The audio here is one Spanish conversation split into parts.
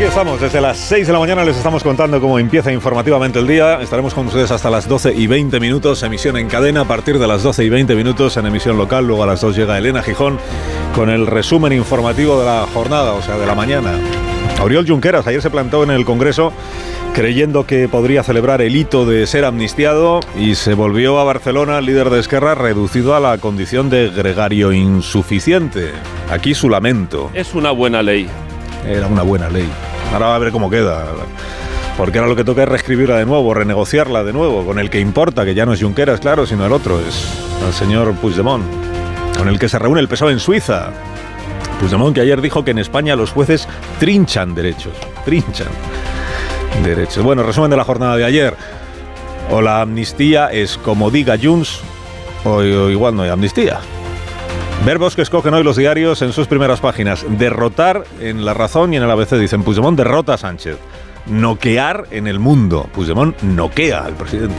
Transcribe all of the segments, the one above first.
Aquí estamos, desde las 6 de la mañana les estamos contando cómo empieza informativamente el día. Estaremos con ustedes hasta las 12 y 20 minutos, emisión en cadena a partir de las 12 y 20 minutos en emisión local. Luego a las 2 llega Elena Gijón con el resumen informativo de la jornada, o sea, de la mañana. Oriol Junqueras ayer se plantó en el Congreso creyendo que podría celebrar el hito de ser amnistiado y se volvió a Barcelona, líder de Esquerra, reducido a la condición de gregario insuficiente. Aquí su lamento. Es una buena ley. Era una buena ley. Ahora a ver cómo queda. Porque ahora lo que toca es reescribirla de nuevo, renegociarla de nuevo, con el que importa, que ya no es Junqueras, claro, sino el otro, es el señor Puigdemont, con el que se reúne el PSOE en Suiza. Puigdemont que ayer dijo que en España los jueces trinchan derechos, trinchan derechos. Bueno, resumen de la jornada de ayer. O la amnistía es como diga Junts, o, o igual no hay amnistía. Verbos que escogen hoy los diarios en sus primeras páginas. Derrotar en La Razón y en el ABC dicen Puigdemont derrota a Sánchez. Noquear en el mundo. Puigdemont noquea al presidente.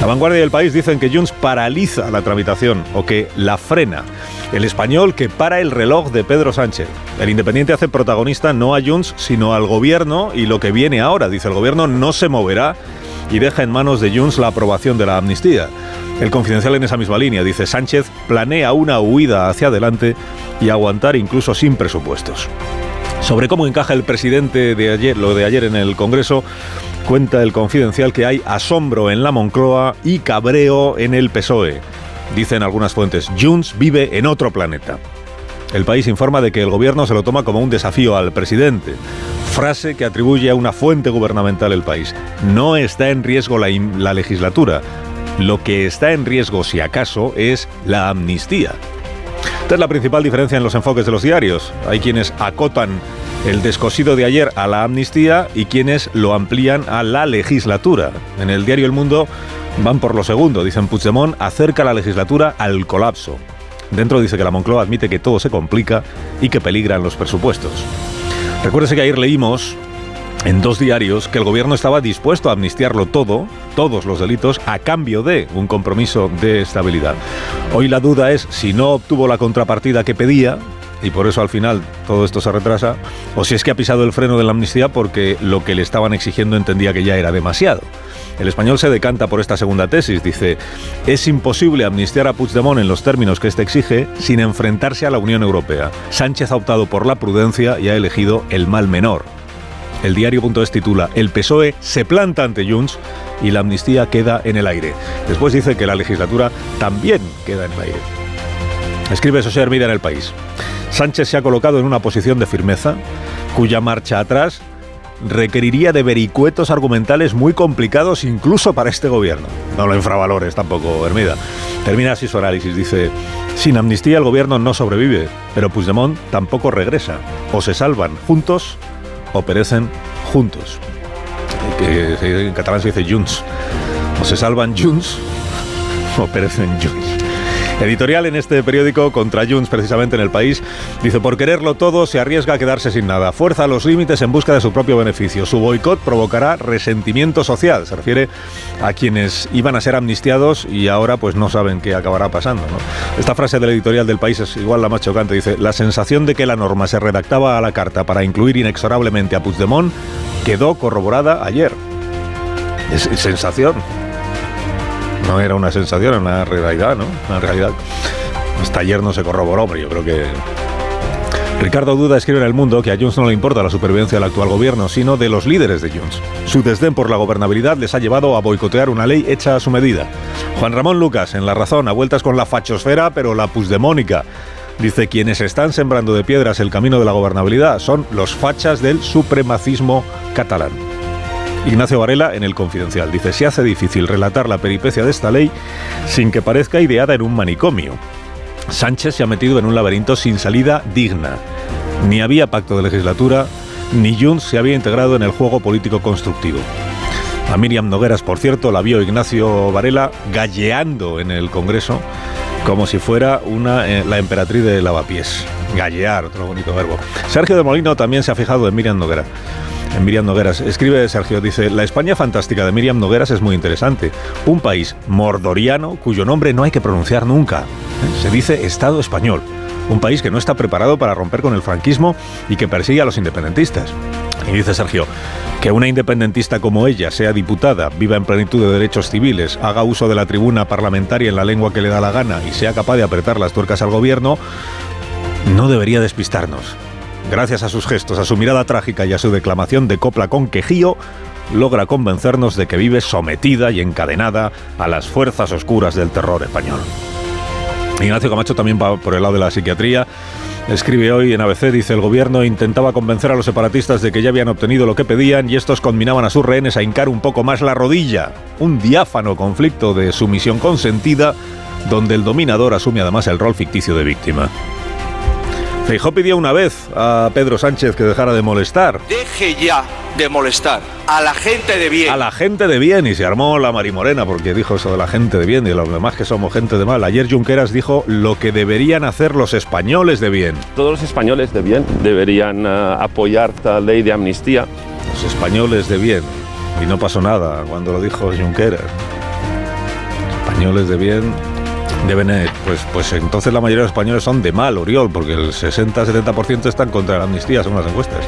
La vanguardia del país dicen que Junts paraliza la tramitación o que la frena. El español que para el reloj de Pedro Sánchez. El Independiente hace protagonista no a Junts, sino al gobierno y lo que viene ahora. Dice el gobierno no se moverá y deja en manos de Junts la aprobación de la amnistía. El confidencial en esa misma línea dice Sánchez planea una huida hacia adelante y aguantar incluso sin presupuestos. Sobre cómo encaja el presidente de ayer, lo de ayer en el Congreso, cuenta el confidencial que hay asombro en la Moncloa y cabreo en el PSOE. Dicen algunas fuentes, Junts vive en otro planeta. El país informa de que el gobierno se lo toma como un desafío al presidente. Frase que atribuye a una fuente gubernamental el país. No está en riesgo la, la legislatura. Lo que está en riesgo, si acaso, es la amnistía. Esta es la principal diferencia en los enfoques de los diarios. Hay quienes acotan el descosido de ayer a la amnistía y quienes lo amplían a la legislatura. En el diario El Mundo van por lo segundo. Dicen Puigdemont acerca la legislatura al colapso. Dentro dice que la Moncloa admite que todo se complica y que peligran los presupuestos. Recuérdese que ayer leímos en dos diarios que el gobierno estaba dispuesto a amnistiarlo todo, todos los delitos, a cambio de un compromiso de estabilidad. Hoy la duda es si no obtuvo la contrapartida que pedía, y por eso al final todo esto se retrasa, o si es que ha pisado el freno de la amnistía porque lo que le estaban exigiendo entendía que ya era demasiado. El español se decanta por esta segunda tesis. Dice, es imposible amnistiar a Puigdemont en los términos que éste exige sin enfrentarse a la Unión Europea. Sánchez ha optado por la prudencia y ha elegido el mal menor. El diario.es titula El PSOE se planta ante Junts y la amnistía queda en el aire. Después dice que la legislatura también queda en el aire. Escribe José Hermida en el país. Sánchez se ha colocado en una posición de firmeza cuya marcha atrás requeriría de vericuetos argumentales muy complicados incluso para este gobierno. No lo infravalores tampoco, Hermida. Termina así su análisis. Dice, sin amnistía el gobierno no sobrevive, pero Puigdemont tampoco regresa. O se salvan juntos o perecen juntos. En catalán se dice junts. O se salvan junts o perecen junts. Editorial en este periódico contra Junts, precisamente en el país, dice, por quererlo todo se arriesga a quedarse sin nada. Fuerza los límites en busca de su propio beneficio. Su boicot provocará resentimiento social. Se refiere a quienes iban a ser amnistiados y ahora pues no saben qué acabará pasando. ¿no? Esta frase del editorial del país es igual la más chocante. Dice, la sensación de que la norma se redactaba a la carta para incluir inexorablemente a Puigdemont quedó corroborada ayer. Es sensación. No era una sensación, era una realidad, ¿no? Una realidad. Hasta ayer no se corroboró, pero yo creo que... Ricardo Duda escribe en El Mundo que a Junts no le importa la supervivencia del actual gobierno, sino de los líderes de Junts. Su desdén por la gobernabilidad les ha llevado a boicotear una ley hecha a su medida. Juan Ramón Lucas, en La Razón, a vueltas con la fachosfera, pero la pusdemónica. Dice, quienes están sembrando de piedras el camino de la gobernabilidad son los fachas del supremacismo catalán. Ignacio Varela en El Confidencial. Dice, se hace difícil relatar la peripecia de esta ley sin que parezca ideada en un manicomio. Sánchez se ha metido en un laberinto sin salida digna. Ni había pacto de legislatura, ni Junts se había integrado en el juego político constructivo. A Miriam Nogueras, por cierto, la vio Ignacio Varela galleando en el Congreso como si fuera una, eh, la emperatriz de lavapiés. Gallear, otro bonito verbo. Sergio de Molino también se ha fijado en Miriam Noguera. En Miriam Nogueras. Escribe Sergio, dice, la España fantástica de Miriam Nogueras es muy interesante. Un país mordoriano cuyo nombre no hay que pronunciar nunca. Se dice Estado español. Un país que no está preparado para romper con el franquismo y que persigue a los independentistas. Y dice Sergio, que una independentista como ella sea diputada, viva en plenitud de derechos civiles, haga uso de la tribuna parlamentaria en la lengua que le da la gana y sea capaz de apretar las tuercas al gobierno, no debería despistarnos. Gracias a sus gestos, a su mirada trágica y a su declamación de copla con quejío, logra convencernos de que vive sometida y encadenada a las fuerzas oscuras del terror español. Ignacio Camacho también va por el lado de la psiquiatría. Escribe hoy en ABC, dice, el gobierno intentaba convencer a los separatistas de que ya habían obtenido lo que pedían y estos conminaban a sus rehenes a hincar un poco más la rodilla. Un diáfano conflicto de sumisión consentida donde el dominador asume además el rol ficticio de víctima. Feijó pidió una vez a Pedro Sánchez que dejara de molestar. Deje ya de molestar a la gente de bien. A la gente de bien y se armó la marimorena porque dijo eso de la gente de bien y los demás que somos gente de mal. Ayer Junqueras dijo lo que deberían hacer los españoles de bien. Todos los españoles de bien deberían uh, apoyar esta ley de amnistía. Los españoles de bien. Y no pasó nada cuando lo dijo Junqueras. Españoles de bien deben, eh, pues, pues entonces la mayoría de los españoles son de mal, Oriol, porque el 60-70% están contra la amnistía, según las encuestas.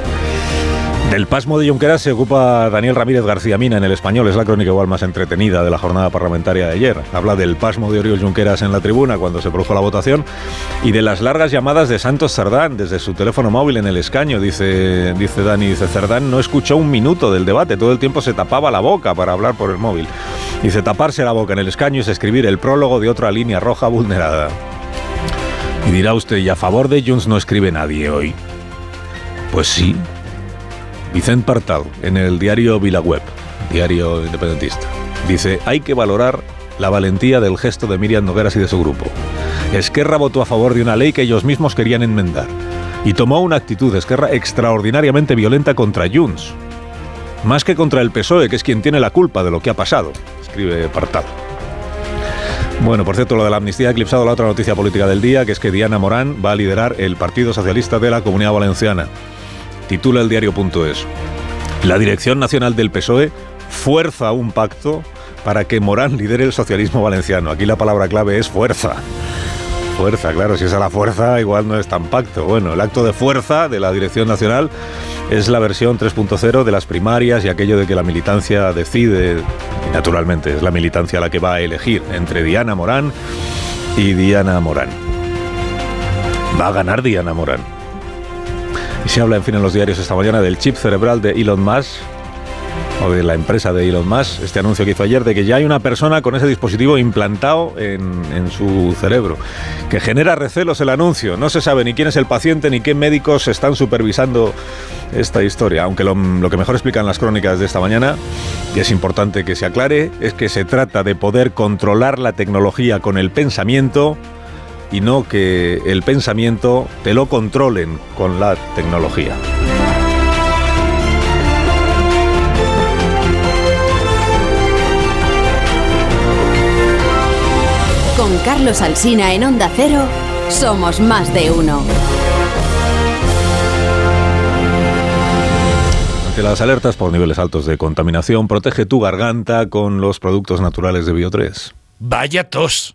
Del pasmo de Junqueras se ocupa Daniel Ramírez García Mina en el español, es la crónica igual más entretenida de la jornada parlamentaria de ayer. Habla del pasmo de Oriol Junqueras en la tribuna cuando se produjo la votación y de las largas llamadas de Santos Cerdán desde su teléfono móvil en el escaño, dice, dice Dani. Dice Cerdán no escuchó un minuto del debate, todo el tiempo se tapaba la boca para hablar por el móvil. Dice taparse la boca en el escaño es escribir el prólogo de otra línea roja vulnerada. Y dirá usted, ¿y a favor de Junts no escribe nadie hoy? Pues sí, Vicente Partal, en el diario Vilaweb, diario independentista, dice, hay que valorar la valentía del gesto de Miriam Nogueras y de su grupo. Esquerra votó a favor de una ley que ellos mismos querían enmendar y tomó una actitud Esquerra extraordinariamente violenta contra Junts, más que contra el PSOE, que es quien tiene la culpa de lo que ha pasado, escribe Partal. Bueno, por cierto, lo de la amnistía ha eclipsado la otra noticia política del día, que es que Diana Morán va a liderar el Partido Socialista de la Comunidad Valenciana titula el diario.es. La Dirección Nacional del PSOE fuerza un pacto para que Morán lidere el socialismo valenciano. Aquí la palabra clave es fuerza. Fuerza, claro, si es a la fuerza igual no es tan pacto. Bueno, el acto de fuerza de la Dirección Nacional es la versión 3.0 de las primarias y aquello de que la militancia decide, y naturalmente es la militancia la que va a elegir entre Diana Morán y Diana Morán. Va a ganar Diana Morán. Y se habla, en fin, en los diarios esta mañana del chip cerebral de Elon Musk, o de la empresa de Elon Musk, este anuncio que hizo ayer de que ya hay una persona con ese dispositivo implantado en, en, su cerebro, que genera recelos el anuncio. No se sabe ni quién es el paciente ni qué médicos están supervisando esta historia, aunque lo, lo que mejor explican las crónicas de esta mañana, y es importante que se aclare, es que se trata de poder controlar la tecnología con el pensamiento y no que el pensamiento te lo controlen con la tecnología. Carlos Alsina en Onda Cero, somos más de uno. Ante las alertas por niveles altos de contaminación, protege tu garganta con los productos naturales de Bio3. Vaya tos.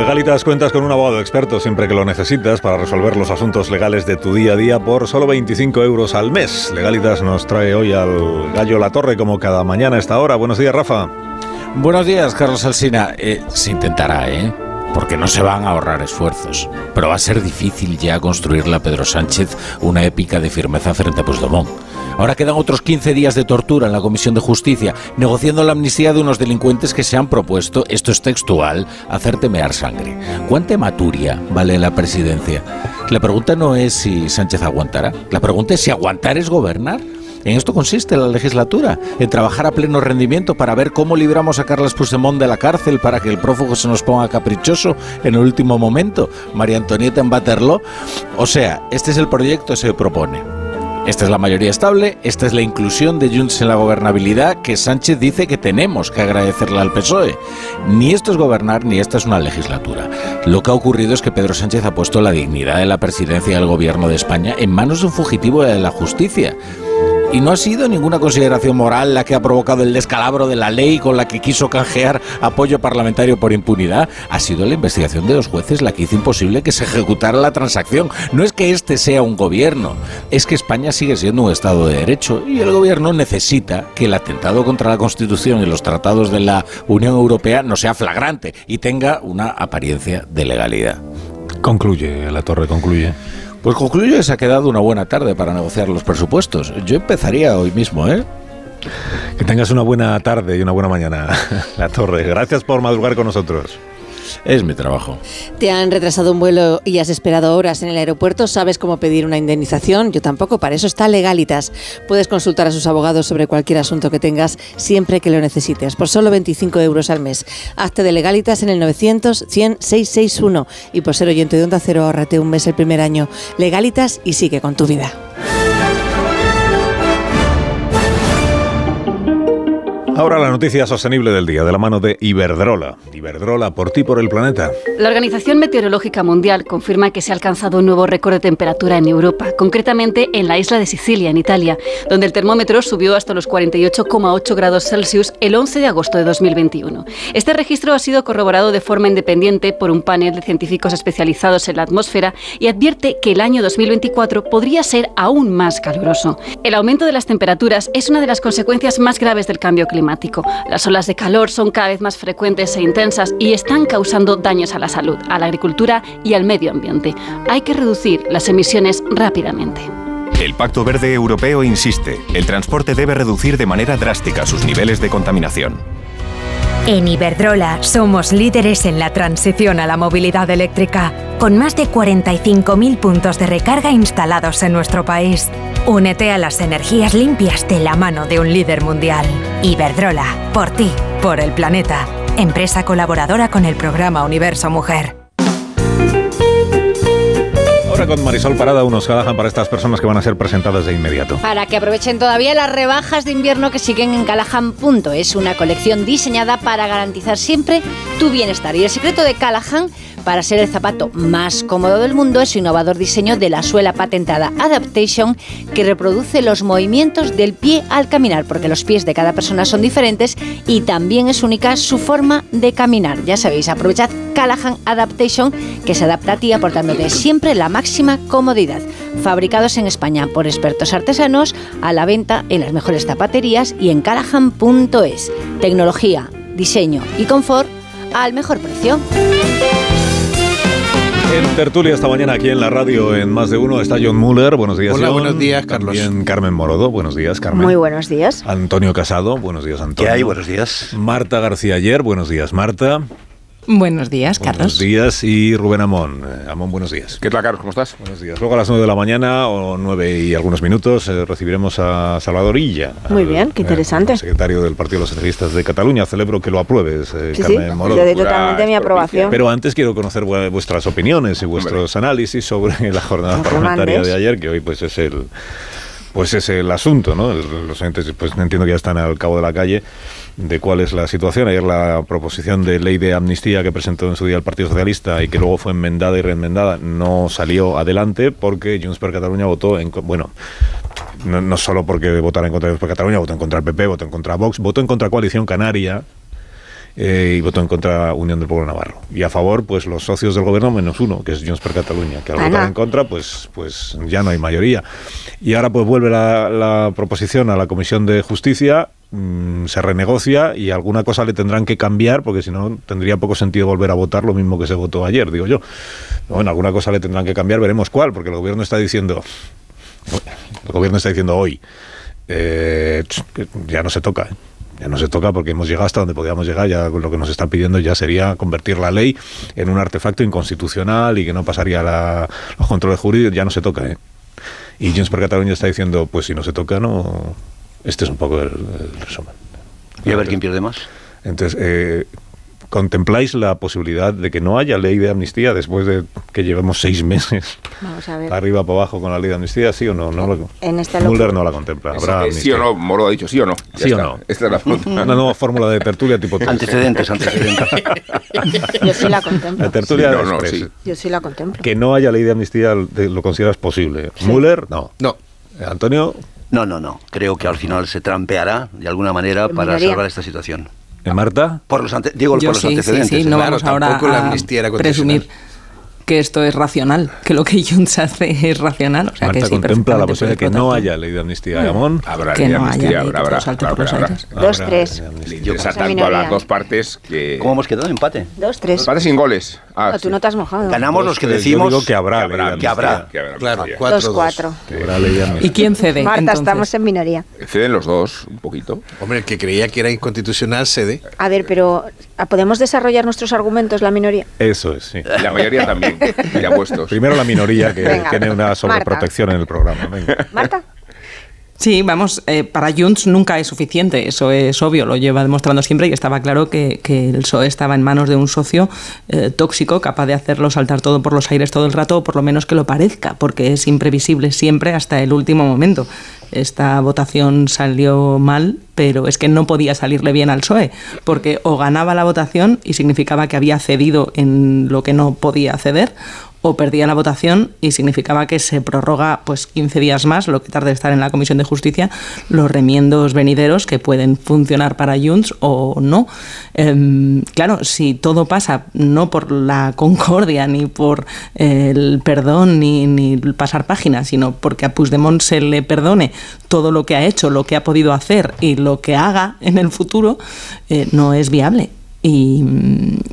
Legalitas cuentas con un abogado experto siempre que lo necesitas para resolver los asuntos legales de tu día a día por solo 25 euros al mes. Legalitas nos trae hoy al Gallo La Torre como cada mañana a esta hora. Buenos días, Rafa. Buenos días, Carlos Alsina. Eh, se intentará, ¿eh? Porque no se van a ahorrar esfuerzos. Pero va a ser difícil ya construirle a Pedro Sánchez una épica de firmeza frente a Puigdemont. Ahora quedan otros 15 días de tortura en la Comisión de Justicia, negociando la amnistía de unos delincuentes que se han propuesto, esto es textual, hacer temear sangre. ¿Cuánta maturia vale la presidencia? La pregunta no es si Sánchez aguantará, la pregunta es si aguantar es gobernar. En esto consiste la legislatura, en trabajar a pleno rendimiento para ver cómo libramos a Carlos Puigdemont de la cárcel para que el prófugo se nos ponga caprichoso en el último momento. María Antonieta en Baterlo. O sea, este es el proyecto que se propone. Esta es la mayoría estable, esta es la inclusión de Junts en la gobernabilidad que Sánchez dice que tenemos que agradecerle al PSOE. Ni esto es gobernar ni esta es una legislatura. Lo que ha ocurrido es que Pedro Sánchez ha puesto la dignidad de la presidencia del gobierno de España en manos de un fugitivo de la justicia. Y no ha sido ninguna consideración moral la que ha provocado el descalabro de la ley con la que quiso canjear apoyo parlamentario por impunidad. Ha sido la investigación de los jueces la que hizo imposible que se ejecutara la transacción. No es que este sea un gobierno, es que España sigue siendo un Estado de Derecho y el gobierno necesita que el atentado contra la Constitución y los tratados de la Unión Europea no sea flagrante y tenga una apariencia de legalidad. Concluye, la torre concluye. Pues concluyo que se ha quedado una buena tarde para negociar los presupuestos. Yo empezaría hoy mismo, ¿eh? Que tengas una buena tarde y una buena mañana, La Torre. Gracias por madrugar con nosotros. Es mi trabajo. ¿Te han retrasado un vuelo y has esperado horas en el aeropuerto? ¿Sabes cómo pedir una indemnización? Yo tampoco, para eso está Legalitas. Puedes consultar a sus abogados sobre cualquier asunto que tengas siempre que lo necesites, por solo 25 euros al mes. Hazte de Legalitas en el 900 100 661 y por ser oyente de Onda Cero, ahorrate un mes el primer año. Legalitas y sigue con tu vida. Ahora la noticia sostenible del día, de la mano de Iberdrola. Iberdrola, por ti, por el planeta. La Organización Meteorológica Mundial confirma que se ha alcanzado un nuevo récord de temperatura en Europa, concretamente en la isla de Sicilia, en Italia, donde el termómetro subió hasta los 48,8 grados Celsius el 11 de agosto de 2021. Este registro ha sido corroborado de forma independiente por un panel de científicos especializados en la atmósfera y advierte que el año 2024 podría ser aún más caluroso. El aumento de las temperaturas es una de las consecuencias más graves del cambio climático las olas de calor son cada vez más frecuentes e intensas y están causando daños a la salud, a la agricultura y al medio ambiente. Hay que reducir las emisiones rápidamente. El Pacto Verde Europeo insiste, el transporte debe reducir de manera drástica sus niveles de contaminación. En Iberdrola somos líderes en la transición a la movilidad eléctrica, con más de 45.000 puntos de recarga instalados en nuestro país. Únete a las energías limpias de la mano de un líder mundial. Iberdrola, por ti, por el planeta. Empresa colaboradora con el programa Universo Mujer con Marisol Parada unos Callahan para estas personas que van a ser presentadas de inmediato. Para que aprovechen todavía las rebajas de invierno que siguen en Callahan. Es una colección diseñada para garantizar siempre tu bienestar. Y el secreto de Callahan para ser el zapato más cómodo del mundo es su innovador diseño de la suela patentada Adaptation que reproduce los movimientos del pie al caminar, porque los pies de cada persona son diferentes y también es única su forma de caminar. Ya sabéis, aprovechad Callahan Adaptation que se adapta a ti aportándote siempre la máxima comodidad. Fabricados en España por expertos artesanos, a la venta en las mejores zapaterías y en callahan.es. Tecnología, diseño y confort al mejor precio. En tertulia esta mañana aquí en la radio en Más de Uno está John Muller. Buenos días, Hola, buenos días, Carlos. También Carmen Morodo. Buenos días, Carmen. Muy buenos días. Antonio Casado. Buenos días, Antonio. ¿Qué hay? Buenos días. Marta García Ayer. Buenos días, Marta. Buenos días, Carlos. Buenos días y Rubén Amón. Eh, Amón, buenos días. ¿Qué tal, Carlos? ¿Cómo estás? Buenos días. Luego a las 9 de la mañana o 9 y algunos minutos eh, recibiremos a Salvador Illa. Muy bien, qué interesante. secretario del Partido de los Socialistas de Cataluña. Celebro que lo apruebes, eh, sí, Carmen sí, Le doy totalmente mi aprobación. Pero antes quiero conocer vuestras opiniones y vuestros análisis sobre la jornada parlamentaria de ayer, que hoy pues es el pues es el asunto, ¿no? Los entes, pues entiendo que ya están al cabo de la calle de cuál es la situación. Ayer la proposición de ley de amnistía que presentó en su día el Partido Socialista y que luego fue enmendada y reenmendada no salió adelante porque Junts per Cataluña votó en... Bueno, no, solo porque votara en contra de Junts per Cataluña, votó en contra del PP, votó en contra Vox, votó en contra Coalición Canaria eh, y votó en contra Unión del Pueblo Navarro. Y a favor, pues los socios del gobierno menos uno, que es Junts per Cataluña, que al votar en contra, pues, pues ya no hay mayoría. Y ahora pues vuelve la, la proposición a la Comisión de Justicia mm, se renegocia y alguna cosa le tendrán que cambiar porque si no tendría poco sentido volver a votar lo mismo que se votó ayer, digo yo. Bueno, alguna cosa le tendrán que cambiar, veremos cuál, porque el gobierno está diciendo, el gobierno está diciendo hoy, eh, que ya no se toca. ¿eh? Ya no se toca porque hemos llegado hasta donde podíamos llegar, ya lo que nos están pidiendo ya sería convertir la ley en un artefacto inconstitucional y que no pasaría la, los controles jurídicos, ya no se toca. ¿eh? Y Junts per Cataluña está diciendo, pues si no se toca, no... Este es un poco el, el resumen. Y a ver quién pierde más. Entonces, eh, ¿contempláis la posibilidad de que no haya ley de amnistía después de que llevemos seis meses Vamos a ver. arriba para abajo con la ley de amnistía? ¿Sí o no? no lo, En esta Mulder locura- no la contempla. Habrá es sí o no, Moro ha dicho sí o no. Ya ¿Sí o está. no? Esta es la pregunta. Una nueva fórmula de tertulia tipo. Antecedentes, antecedentes. Yo sí la contemplo. La tertulia Sí, no, no, sí. Yo sí la contemplo. Que no haya ley de amnistía lo consideras posible. Müller, no. No. Antonio, No, no, no. Creo que al final se trampeará de alguna manera En para salvar esta situación. ¿Eh, Marta. Por los ante- digo, Yo por los sí, sí, antecedentes. sí, no Claro, vamos ahora tampoco la a amnistía era presumir que esto es racional, que lo que Junts hace es racional. O sea, Marta que sí, contempla la posibilidad de que no haya ley de amnistía. Gamón. Habrá Que ley de amnistía, ley, habrá, habrá. Dos, tres. ley de amnistía. Yo Esa tanto a las dos partes que... ¿Cómo hemos quedado? ¿Empate? Dos, tres. Empate sin goles. Ah, No, tú sí. no te has mojado. Ganamos los que Yo decimos digo que habrá, Que habrá, ley de que habrá. amnistía. que habrá Claro, cuatro, Dos, cuatro. Que habrá ley de amnistía. ¿Y quién cede? Marta, entonces? estamos en minoría. Ceden los dos, un poquito. Hombre, el que creía que era inconstitucional cede. A ver, pero ¿ah, ¿podemos desarrollar nuestros argumentos la minoría? Eso es, sí. La mayoría también, ya puestos. Primero la minoría que Venga, tiene una sobreprotección en el programa. Venga. Marta. Sí, vamos, eh, para Junts nunca es suficiente, eso es obvio, lo lleva demostrando siempre y estaba claro que, que el PSOE estaba en manos de un socio eh, tóxico, capaz de hacerlo saltar todo por los aires todo el rato, o por lo menos que lo parezca, porque es imprevisible siempre hasta el último momento. Esta votación salió mal, pero es que no podía salirle bien al PSOE, porque o ganaba la votación y significaba que había cedido en lo que no podía ceder, o perdía la votación y significaba que se prorroga pues 15 días más, lo que tarde estar en la Comisión de Justicia, los remiendos venideros que pueden funcionar para Junts o no. Em, claro, si todo pasa no por la concordia, ni por eh, el perdón, ni, ni pasar páginas, sino porque a Puigdemont se le perdone todo lo que ha hecho, lo que ha podido hacer y lo que haga en el futuro, eh, no es viable. Y,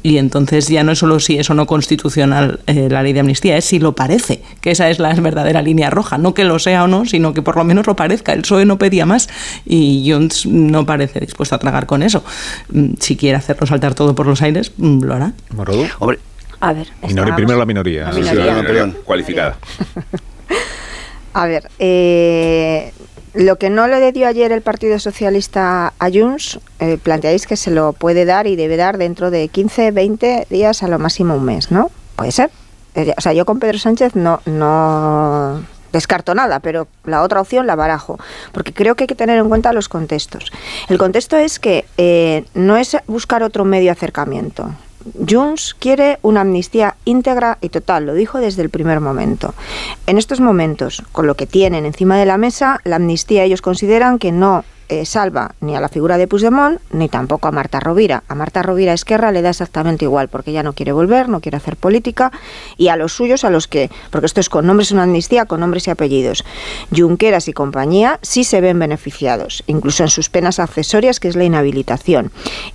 y entonces ya no es solo si es o no constitucional eh, la ley de amnistía, es si lo parece, que esa es la verdadera línea roja. No que lo sea o no, sino que por lo menos lo parezca. El PSOE no pedía más y Junts no parece dispuesto a tragar con eso. Mm, Si quiere hacerlo saltar todo por los aires, mm, lo hará. Morodo. Hombre, A ver. Minoría, primero la minoría. La Sí, minoría. la mayoría cualificada. A ver, eh, lo que no le dio ayer el Partido Socialista a Junts, eh, planteáis que se lo puede dar y debe dar dentro de 15, 20 días, a lo máximo un mes, ¿no? Puede ser. Eh, O sea, yo con Pedro Sánchez no, no descarto nada, pero la otra opción la barajo, porque creo que hay que tener en cuenta los contextos. El contexto es que eh, no es buscar otro medio de acercamiento. Junts quiere una amnistía íntegra y total, lo dijo desde el primer momento. En estos momentos, con lo que tienen encima de la mesa, la amnistía ellos consideran que no eh, salva ni a la figura de Puigdemont ni tampoco a Marta Rovira. A Marta Rovira Esquerra le da exactamente igual porque ya no quiere volver, no quiere hacer política y a los suyos, a los que, porque esto es con nombres, una amnistía con nombres y apellidos. Junqueras y compañía sí se ven beneficiados, incluso en sus penas accesorias, que es la inhabilitación.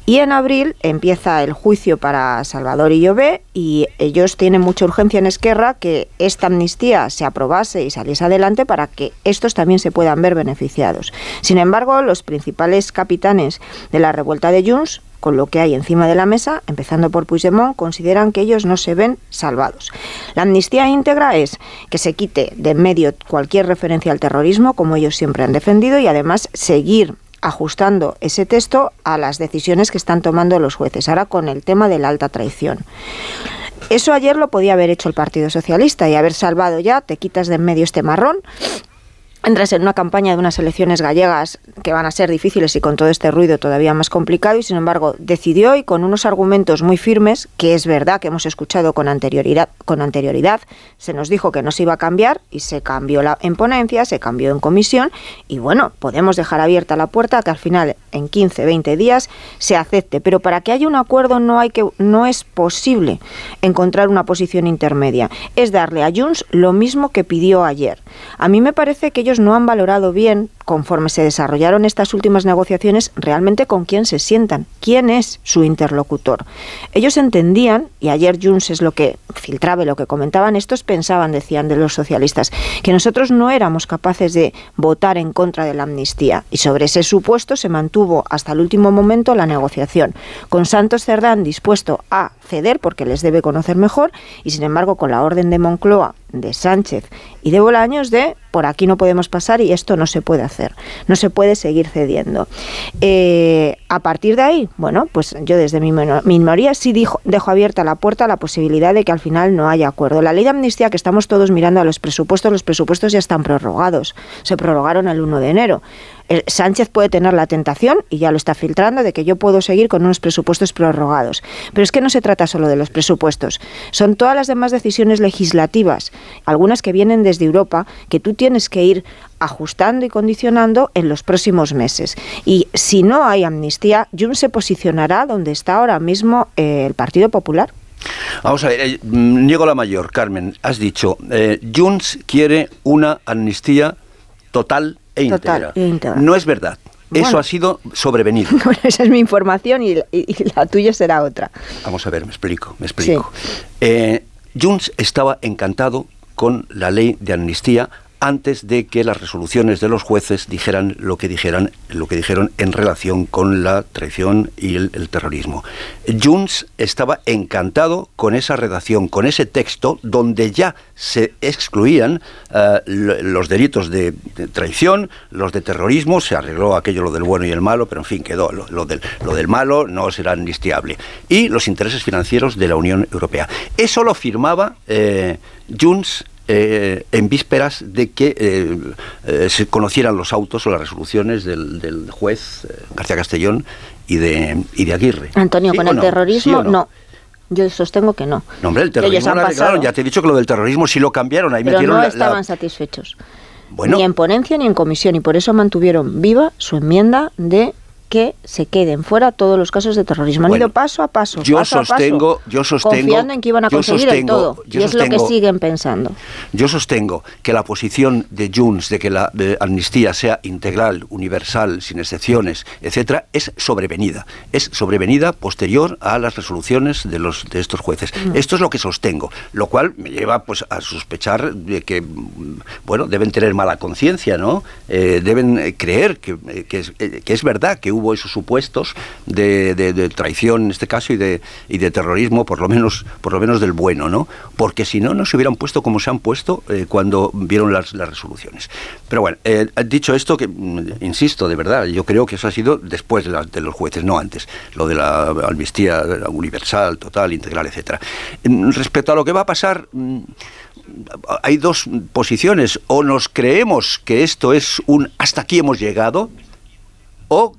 Y en abril empieza el juicio para Salvador y Llobé y ellos tienen mucha urgencia en Esquerra que esta amnistía se aprobase y saliese adelante para que estos también se puedan ver beneficiados. Sin embargo, los principales capitanes de la revuelta de Junts con lo que hay encima de la mesa, empezando por Puigdemont, consideran que ellos no se ven salvados. La amnistía íntegra es que se quite de en medio cualquier referencia al terrorismo, como ellos siempre han defendido, y además seguir ajustando ese texto a las decisiones que están tomando los jueces, ahora con el tema de la alta traición. Eso ayer lo podía haber hecho el Partido Socialista y haber salvado ya, te quitas de en medio este marrón entras en una campaña de unas elecciones gallegas que van a ser difíciles y con todo este ruido todavía más complicado y sin embargo decidió y con unos argumentos muy firmes que es verdad que hemos escuchado con anterioridad con anterioridad se nos dijo que no se iba a cambiar y se cambió la, en ponencia se cambió en comisión y bueno podemos dejar abierta la puerta que al final en 15 20 días se acepte. Pero para que haya un acuerdo no hay que no es posible encontrar una posición intermedia. Es darle a Junts lo mismo que pidió ayer. A mí me parece que ellos no han valorado bien, conforme se desarrollaron estas últimas negociaciones, realmente con quién se sientan, quién es su interlocutor. Ellos entendían, y ayer Junts es lo que filtraba, lo que comentaban, estos pensaban, decían de los socialistas, que nosotros no éramos capaces de votar en contra de la amnistía. Y sobre ese supuesto se mantuvo hasta el último momento la negociación, con Santos Cerdán dispuesto a ceder porque les debe conocer mejor, y sin embargo con la orden de Moncloa de Sánchez y de Bolaños de por aquí no podemos pasar y esto no se puede hacer, no se puede seguir cediendo. Eh, a partir de ahí, bueno, pues yo desde mi minoría sí dijo, dejo abierta la puerta a la posibilidad de que al final no haya acuerdo. La ley de amnistía que estamos todos mirando a los presupuestos, los presupuestos ya están prorrogados, se prorrogaron el 1 de enero. Sánchez puede tener la tentación, y ya lo está filtrando, de que yo puedo seguir con unos presupuestos prorrogados. Pero es que no se trata solo de los presupuestos, son todas las demás decisiones legislativas, algunas que vienen desde Europa, que tú tienes que ir ajustando y condicionando en los próximos meses. Y si no hay amnistía, Jun se posicionará donde está ahora mismo eh, el Partido Popular. Vamos a ver, eh, Niego la Mayor, Carmen, has dicho, eh, Junts quiere una amnistía total e íntegra. No es verdad. Eso ha sido sobrevenido. Bueno, esa es mi información y, la tuya será otra. Vamos a ver, me explico, me explico. Eh, Junts estaba encantado con la ley de amnistía antes de que las resoluciones de los jueces dijeran lo que dijeran, lo que dijeron en relación con la traición y el, terrorismo. Junts estaba encantado con esa redacción, con ese texto donde ya se excluían eh, los delitos de, traición, los de terrorismo, se arregló aquello lo del bueno y el malo, pero en fin quedó lo, del, lo del malo no será amnistiable y los intereses financieros de la Unión Europea. Eso lo firmaba eh, Junts eh, en vísperas de que eh, eh, se conocieran los autos o las resoluciones del, juez García Castellón y de, y de Aguirre. Antonio, con el terrorismo no? Yo sostengo que no. No, hombre, el terrorismo lo Ya te he dicho que lo del terrorismo sí lo cambiaron. Ahí Pero metieron no estaban satisfechos. Ni en ponencia ni en comisión. Y por eso mantuvieron viva su enmienda de que se queden fuera todos los casos de terrorismo. Han ido paso a paso, yo paso sostengo, a paso, yo sostengo, confiando en que iban a conseguir el todo. y es lo que siguen pensando. Yo sostengo que la posición de Junts de que la amnistía sea integral, universal, sin excepciones, etcétera, es sobrevenida. Es sobrevenida posterior a las resoluciones de los de estos jueces. Mm. Esto es lo que sostengo, lo cual me lleva pues a sospechar de que bueno deben tener mala conciencia, ¿no? Eh, deben creer que, que, es, eh, que es verdad que hubo hubo esos supuestos de, traición en este caso y de, y de terrorismo, por lo menos, por lo menos del bueno, ¿no? Porque si no, no se hubieran puesto como se han puesto eh, cuando vieron las, resoluciones. Pero bueno, eh, dicho esto, que mm, insisto, de verdad, yo creo que eso ha sido después de, los jueces, no antes, lo de la amnistía universal, total, integral, etcétera. Mm, respecto a lo que va a pasar mm, hay dos posiciones. O nos creemos que esto es un hasta aquí hemos llegado, o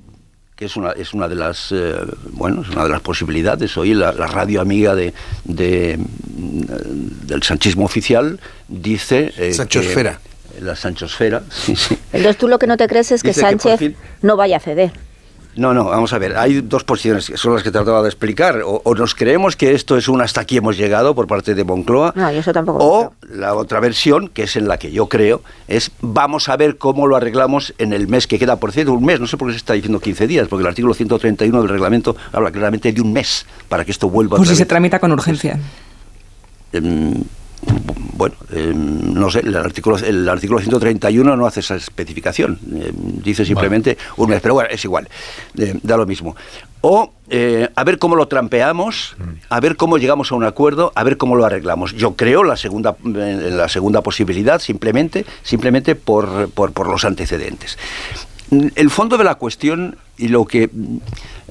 que es una, es una de las eh, bueno es una de las posibilidades. Hoy la, radio amiga de, de, del sanchismo oficial dice eh, Sanchosfera. la Sanchosfera sí, sí. entonces tú lo que no te crees es que Sánchez no vaya a ceder no, no, vamos a ver. Hay dos posiciones que son las que trataba de explicar. O, nos creemos que esto es un hasta aquí hemos llegado por parte de Moncloa. No, eso tampoco. O la otra versión, que es en la que yo creo, es vamos a ver cómo lo arreglamos en el mes que queda. Por cierto, un mes, no sé por qué se está diciendo 15 días, porque el artículo 131 del reglamento habla claramente de un mes para que esto vuelva Pues si se tramita con urgencia. Em, bueno, em, no sé, el artículo, el artículo 131 no hace esa especificación, em, dice simplemente un mes, pero bueno, es igual, eh, da lo mismo. O eh, a ver cómo lo trampeamos, a ver cómo llegamos a un acuerdo, a ver cómo lo arreglamos. Yo creo la segunda, eh, la segunda posibilidad simplemente, simplemente por, por, por los antecedentes. El fondo de la cuestión y lo que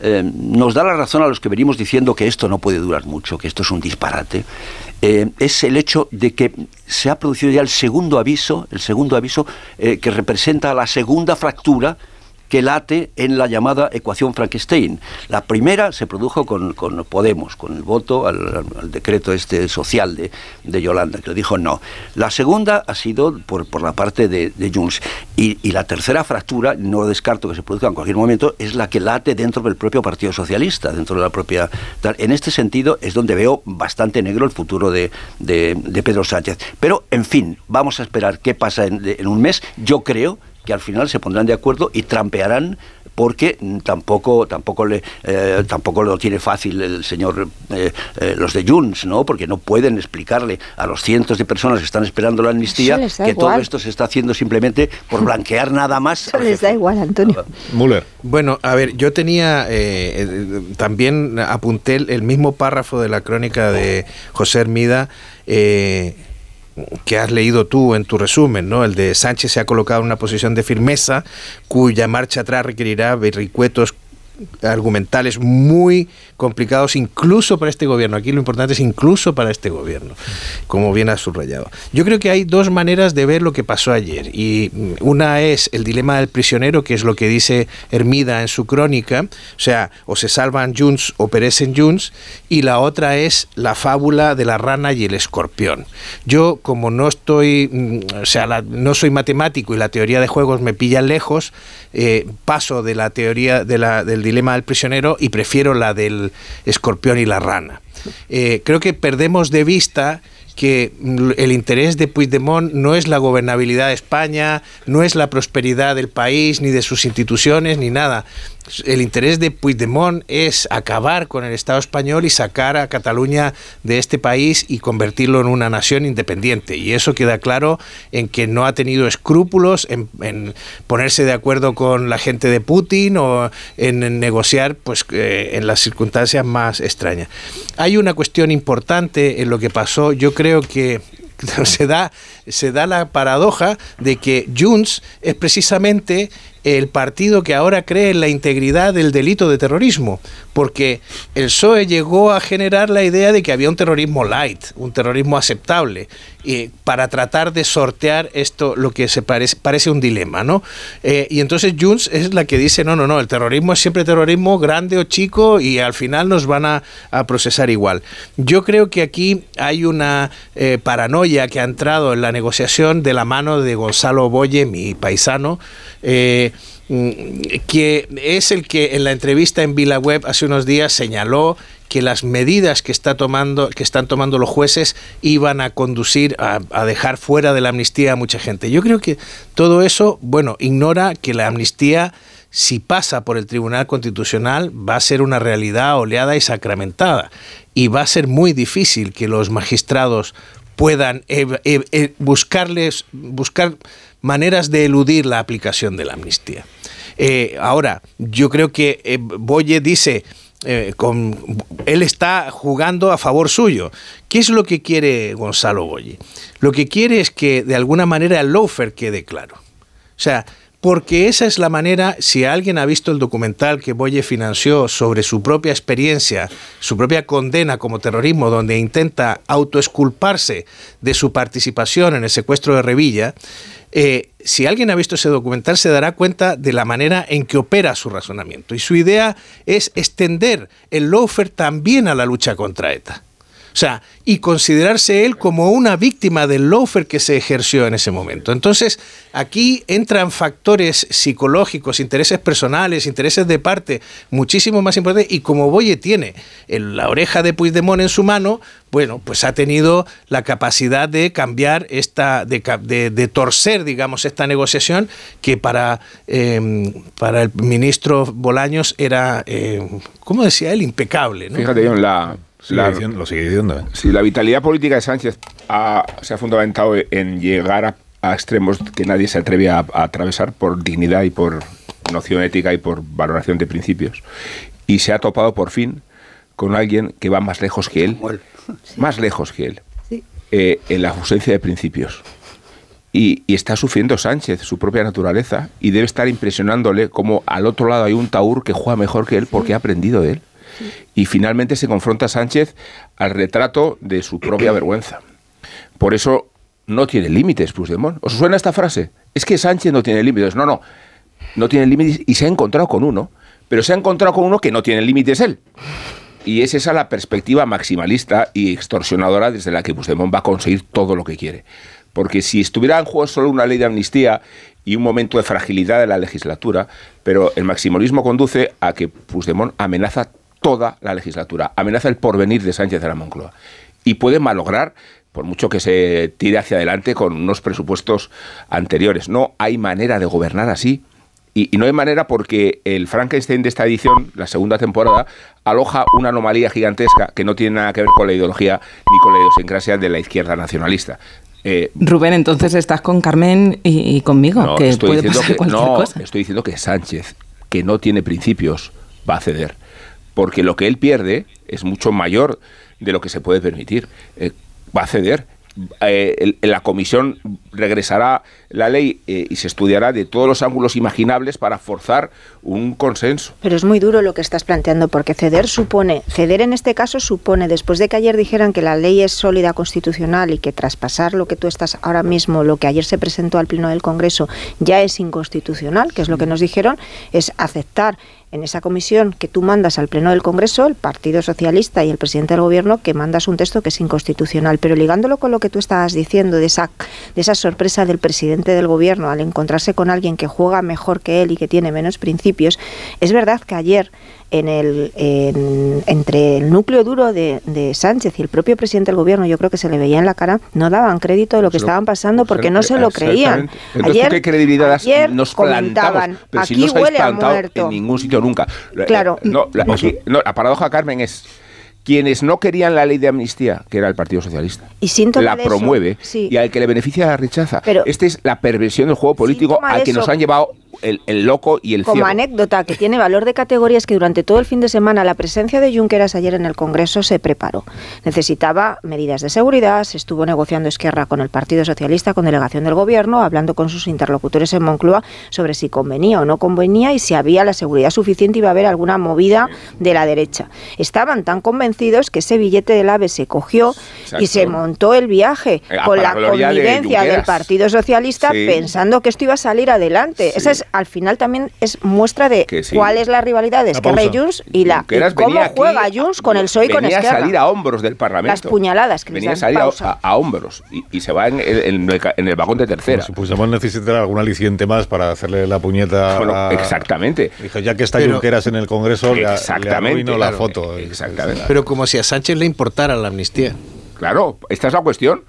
eh, nos da la razón a los que venimos diciendo que esto no puede durar mucho, que esto es un disparate, eh, es el hecho de que se ha producido ya el segundo aviso, el segundo aviso eh, que representa la segunda fractura que late en la llamada ecuación Frankenstein. La primera se produjo con, Podemos, con el voto al, decreto este social de, de, Yolanda, que le dijo no. La segunda ha sido por, por la parte de, de Junts. Y, la tercera fractura, no descarto que se produzca en cualquier momento, es la que late dentro del propio Partido Socialista, dentro de la propia... En este sentido es donde veo bastante negro el futuro de, de, Pedro Sánchez. Pero, en fin, vamos a esperar qué pasa en un mes. Yo creo que al final se pondrán de acuerdo y trampearán porque tampoco tampoco le eh, tampoco lo tiene fácil el señor eh, eh, los de Junts no porque no pueden explicarle a los cientos de personas que están esperando la amnistía que igual. todo esto se está haciendo simplemente por blanquear nada más. Eso les da igual Antonio. Müller bueno a ver yo tenía eh, también apunté el mismo párrafo de la crónica de José Hermida eh, que has leído tú en tu resumen, ¿no? El de Sánchez se ha colocado en una posición de firmeza cuya marcha atrás requerirá vericuetos argumentales muy complicados incluso para este gobierno. Aquí lo importante es incluso para este gobierno, como bien has subrayado. Yo creo que hay dos maneras de ver lo que pasó ayer y una es el dilema del prisionero, que es lo que dice Hermida en su crónica, o sea, o se salvan Junts o perecen Junts, y la otra es la fábula de la rana y el escorpión. Yo, como no estoy, o sea, no soy matemático y la teoría de juegos me pilla lejos, eh, paso de la teoría del dilema del prisionero y prefiero la del escorpión y la rana. Eh, creo que perdemos de vista que el interés de Puigdemont no es la gobernabilidad de España, no es la prosperidad del país, ni de sus instituciones, ni nada. El interés de Puigdemont es acabar con el Estado español y sacar a Cataluña de este país y convertirlo en una nación independiente. Y eso queda claro en que no ha tenido escrúpulos en, ponerse de acuerdo con la gente de Putin o en, en negociar pues, eh, en las circunstancias más extrañas. Hay una cuestión importante en lo que pasó. Yo creo que se da, se da la paradoja de que Junts es precisamente el partido que ahora cree en la integridad del delito de terrorismo, porque el PSOE llegó a generar la idea de que había un terrorismo light, un terrorismo aceptable, y para tratar de sortear esto, lo que se parece, parece un dilema, ¿no? Eh, y entonces Junts es la que dice, no, no, no, el terrorismo es siempre terrorismo grande o chico y al final nos van a, procesar igual. Yo creo que aquí hay una eh, paranoia que ha entrado en la negociación de la mano de Gonzalo Boye, mi paisano, eh, que es el que en la entrevista en VilaWeb hace unos días señaló que las medidas que, está tomando, que están tomando los jueces iban a conducir a, dejar fuera de la amnistía a mucha gente. Yo creo que todo eso, bueno, ignora que la amnistía, si pasa por el Tribunal Constitucional, va a ser una realidad oleada y sacramentada. Y va a ser muy difícil que los magistrados puedan eh, buscarles, buscar maneras de eludir la aplicación de la amnistía. Eh, ahora, yo creo que eh, Boye dice, eh, él está jugando a favor suyo. ¿Qué es lo que quiere Gonzalo Boye? Lo que quiere es que de alguna manera el loafer quede claro. O sea, porque esa es la manera, si alguien ha visto el documental que Boye financió sobre su propia experiencia, su propia condena como terrorismo, donde intenta autoesculparse de su participación en el secuestro de Revilla, eh, si alguien ha visto ese documental se dará cuenta de la manera en que opera su razonamiento. Y su idea es extender el lawfare también a la lucha contra ETA. O sea, y considerarse él como una víctima del lawfare que se ejerció en ese momento. Entonces, aquí entran factores psicológicos, intereses personales, intereses de parte, muchísimo más importantes. Y como Boye tiene la oreja de Puigdemont en su mano, bueno, pues ha tenido la capacidad de cambiar esta, de, de, de torcer, digamos, esta negociación que para, eh, para el ministro Bolaños era, eh, ¿cómo decía él? Impecable. ¿no? Fíjate, John, la Sigue la, diciendo, lo sigue diciendo. ¿eh? Sí, la vitalidad política de Sánchez ha, se ha fundamentado en llegar a, a, extremos que nadie se atreve a, a, atravesar por dignidad y por noción ética y por valoración de principios. Y se ha topado por fin con alguien que va más lejos que él, sí. más lejos que él, sí. eh, en la ausencia de principios. Y, y, está sufriendo Sánchez, su propia naturaleza, y debe estar impresionándole como al otro lado hay un Taur que juega mejor que él porque ha aprendido de él. Y finalmente se confronta Sánchez al retrato de su propia vergüenza. Por eso no tiene límites, Puigdemont. ¿Os suena esta frase? Es que Sánchez no tiene límites. No, no, no tiene límites y se ha encontrado con uno, pero se ha encontrado con uno que no tiene límites él. Y es esa la perspectiva maximalista y extorsionadora desde la que Puigdemont va a conseguir todo lo que quiere. Porque si estuviera en juego solo una ley de amnistía y un momento de fragilidad de la legislatura, pero el maximalismo conduce a que Puigdemont amenaza toda la legislatura, amenaza el porvenir de Sánchez de la Moncloa. Y puede malograr, por mucho que se tire hacia adelante con unos presupuestos anteriores. No hay manera de gobernar así. Y, y, no hay manera porque el Frankenstein de esta edición, la segunda temporada, aloja una anomalía gigantesca que no tiene nada que ver con la ideología ni con la idiosincrasia de la izquierda nacionalista. Eh, Rubén, entonces estás con Carmen y, y conmigo, no, que estoy puede diciendo pasar que, cualquier no, cosa. Estoy diciendo que Sánchez, que no tiene principios, va a ceder. Porque lo que él pierde es mucho mayor de lo que se puede permitir. Eh, va a ceder. Eh, la comisión regresará la ley eh, y se estudiará de todos los ángulos imaginables para forzar un consenso. Pero es muy duro lo que estás planteando, porque ceder supone, ceder en este caso supone, después de que ayer dijeran que la ley es sólida constitucional y que traspasar lo que tú estás ahora mismo, lo que ayer se presentó al Pleno del Congreso, ya es inconstitucional, que es lo que nos dijeron, es aceptar en esa comisión que tú mandas al Pleno del Congreso, el Partido Socialista y el presidente del Gobierno, que mandas un texto que es inconstitucional. Pero ligándolo con lo que tú estabas diciendo, de esa, de esa sorpresa del presidente del Gobierno al encontrarse con alguien que juega mejor que él y que tiene menos principios, es verdad que ayer en el, en, entre el núcleo duro de, de, Sánchez y el propio presidente del gobierno, yo creo que se le veía en la cara, no daban crédito de lo que estaban pasando porque no se lo creían. Entonces, ayer, ¿qué credibilidad ayer nos comentaban? Pero aquí si no huele a plantado muerto. en ningún sitio nunca. Claro. No, la, aquí, no, la paradoja, Carmen, es quienes no querían la ley de amnistía, que era el Partido Socialista, y la eso, promueve sí. y al que le beneficia la rechaza. Pero- Esta es la perversión del juego político al que nos han llevado el, el loco y el Como ciego. anécdota que tiene valor de categoría es que durante todo el fin de semana la presencia de Junqueras ayer en el Congreso se preparó. Necesitaba medidas de seguridad, se estuvo negociando Esquerra con el Partido Socialista, con delegación del Gobierno, hablando con sus interlocutores en Moncloa sobre si convenía o no convenía y si había la seguridad suficiente y iba a haber alguna movida de la derecha. Estaban tan convencidos que ese billete del AVE se cogió y se montó el viaje Eh, con la gloria de connivencia del. Partido Socialista Sí. pensando que esto iba a salir adelante. Esa es al final también es muestra de sí. cuál es la rivalidad de Esquerra y. Junts y, la, y cómo venía aquí- juega Junts con el PSOE y con venía Esquerra. a salir a hombros del Parlamento. Las puñaladas que Venía a salir a, Pausa. a- a hombros y, y se va en el, en el ca- en el vagón de tercera. Pues Puigdemont necesitará algún aliciente más para hacerle la puñeta. Bueno, a- exactamente. Dijo, ya que está Pero- Junqueras en el Congreso, Exactamente, le la foto. Exactamente. Pero como si a Sánchez le importara la amnistía. Claro, esta es la cuestión.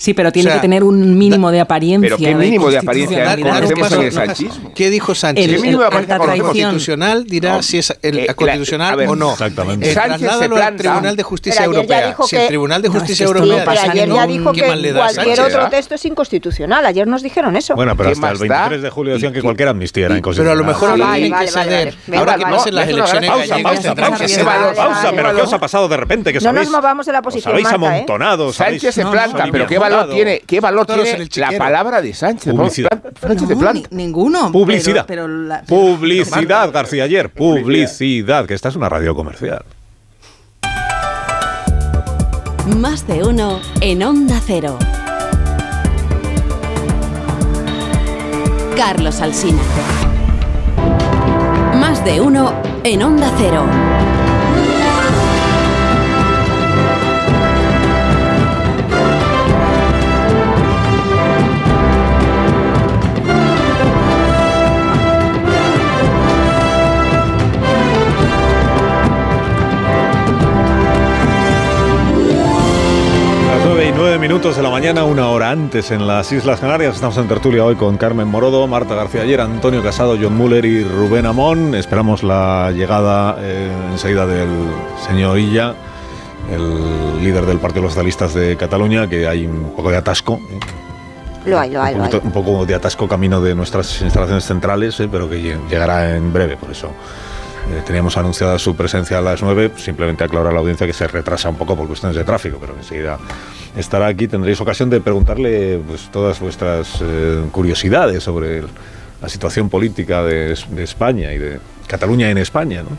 Sí, pero tiene O sea, que tener un mínimo de apariencia. Pero ¿qué mínimo de apariencia constitucionalidad. conocemos en el sanchismo? ¿Qué dijo Sánchez? El- ¿Qué mínimo de apariencia la constitucional dirá No. si es el, Eh, la- constitucional a ver, o no. Exactamente. Eh, Sánchez se trasládalo al. Tribunal de Justicia Europea. Si el Tribunal de Justicia no Europea pasa Pero ayer ya dijo ¿qué que cualquier Sánchez? otro ¿eh? texto es inconstitucional. Ayer nos dijeron eso. Bueno, pero ¿Qué hasta el más da? 23 de julio decían que cualquier amnistía era inconstitucional. Pero a lo mejor Ah, ahora vale, tienen que ceder. Ahora que pasen las elecciones Pausa, gallegas, pausa, tendrán pausa, que ¿qué ceder. pausa, pero. ¿qué os ha pasado de repente? No nos movamos de la os posición, habéis ¿eh? amontonado. Sánchez se planta, pero ¿qué valor tiene, qué valor tiene la palabra de Sánchez? Publicidad. Sánchez No, ni- ninguno. Publicidad. Pero, pero la- Publicidad, García Ayer. Publicidad, que esta es una radio comercial. Más de uno en Onda Cero. Carlos Alsina. Más de uno en Onda Cero. Las 9 y 9 minutos de la mañana, una hora antes en las Islas Canarias. Estamos en tertulia hoy con Carmen Morodo, Marta García Ayer, Antonio Casado, John Muller y Rubén Amón. Esperamos la llegada eh, enseguida del señor Illa, el líder del Partido de los Socialistas de Cataluña, que hay un poco de atasco. eh, Lo hay, lo hay, un, lo hay. poquito- un poco de atasco camino de nuestras instalaciones centrales, eh, pero que lle- llegará en breve, por eso. eh, teníamos anunciada su presencia a las 9, simplemente aclarar a la audiencia que se retrasa un poco por cuestiones de tráfico, pero enseguida estará aquí, tendréis ocasión de preguntarle pues, todas vuestras eh, curiosidades sobre la situación política de, de España y de Cataluña en España, ¿no?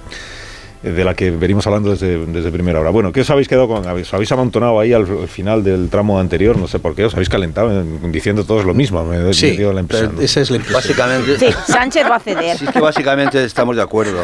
Eh, de la que venimos hablando desde, desde primera hora. Bueno, ¿qué os habéis quedado con? ¿Os habéis amontonado ahí al, al final del tramo anterior? No sé por qué, os habéis calentado en- diciendo todos lo mismo, me, me Sí, dio la impresión. ¿no? Esa es la Básicamente, Sí, Sánchez va a ceder. sí, es que básicamente estamos de acuerdo.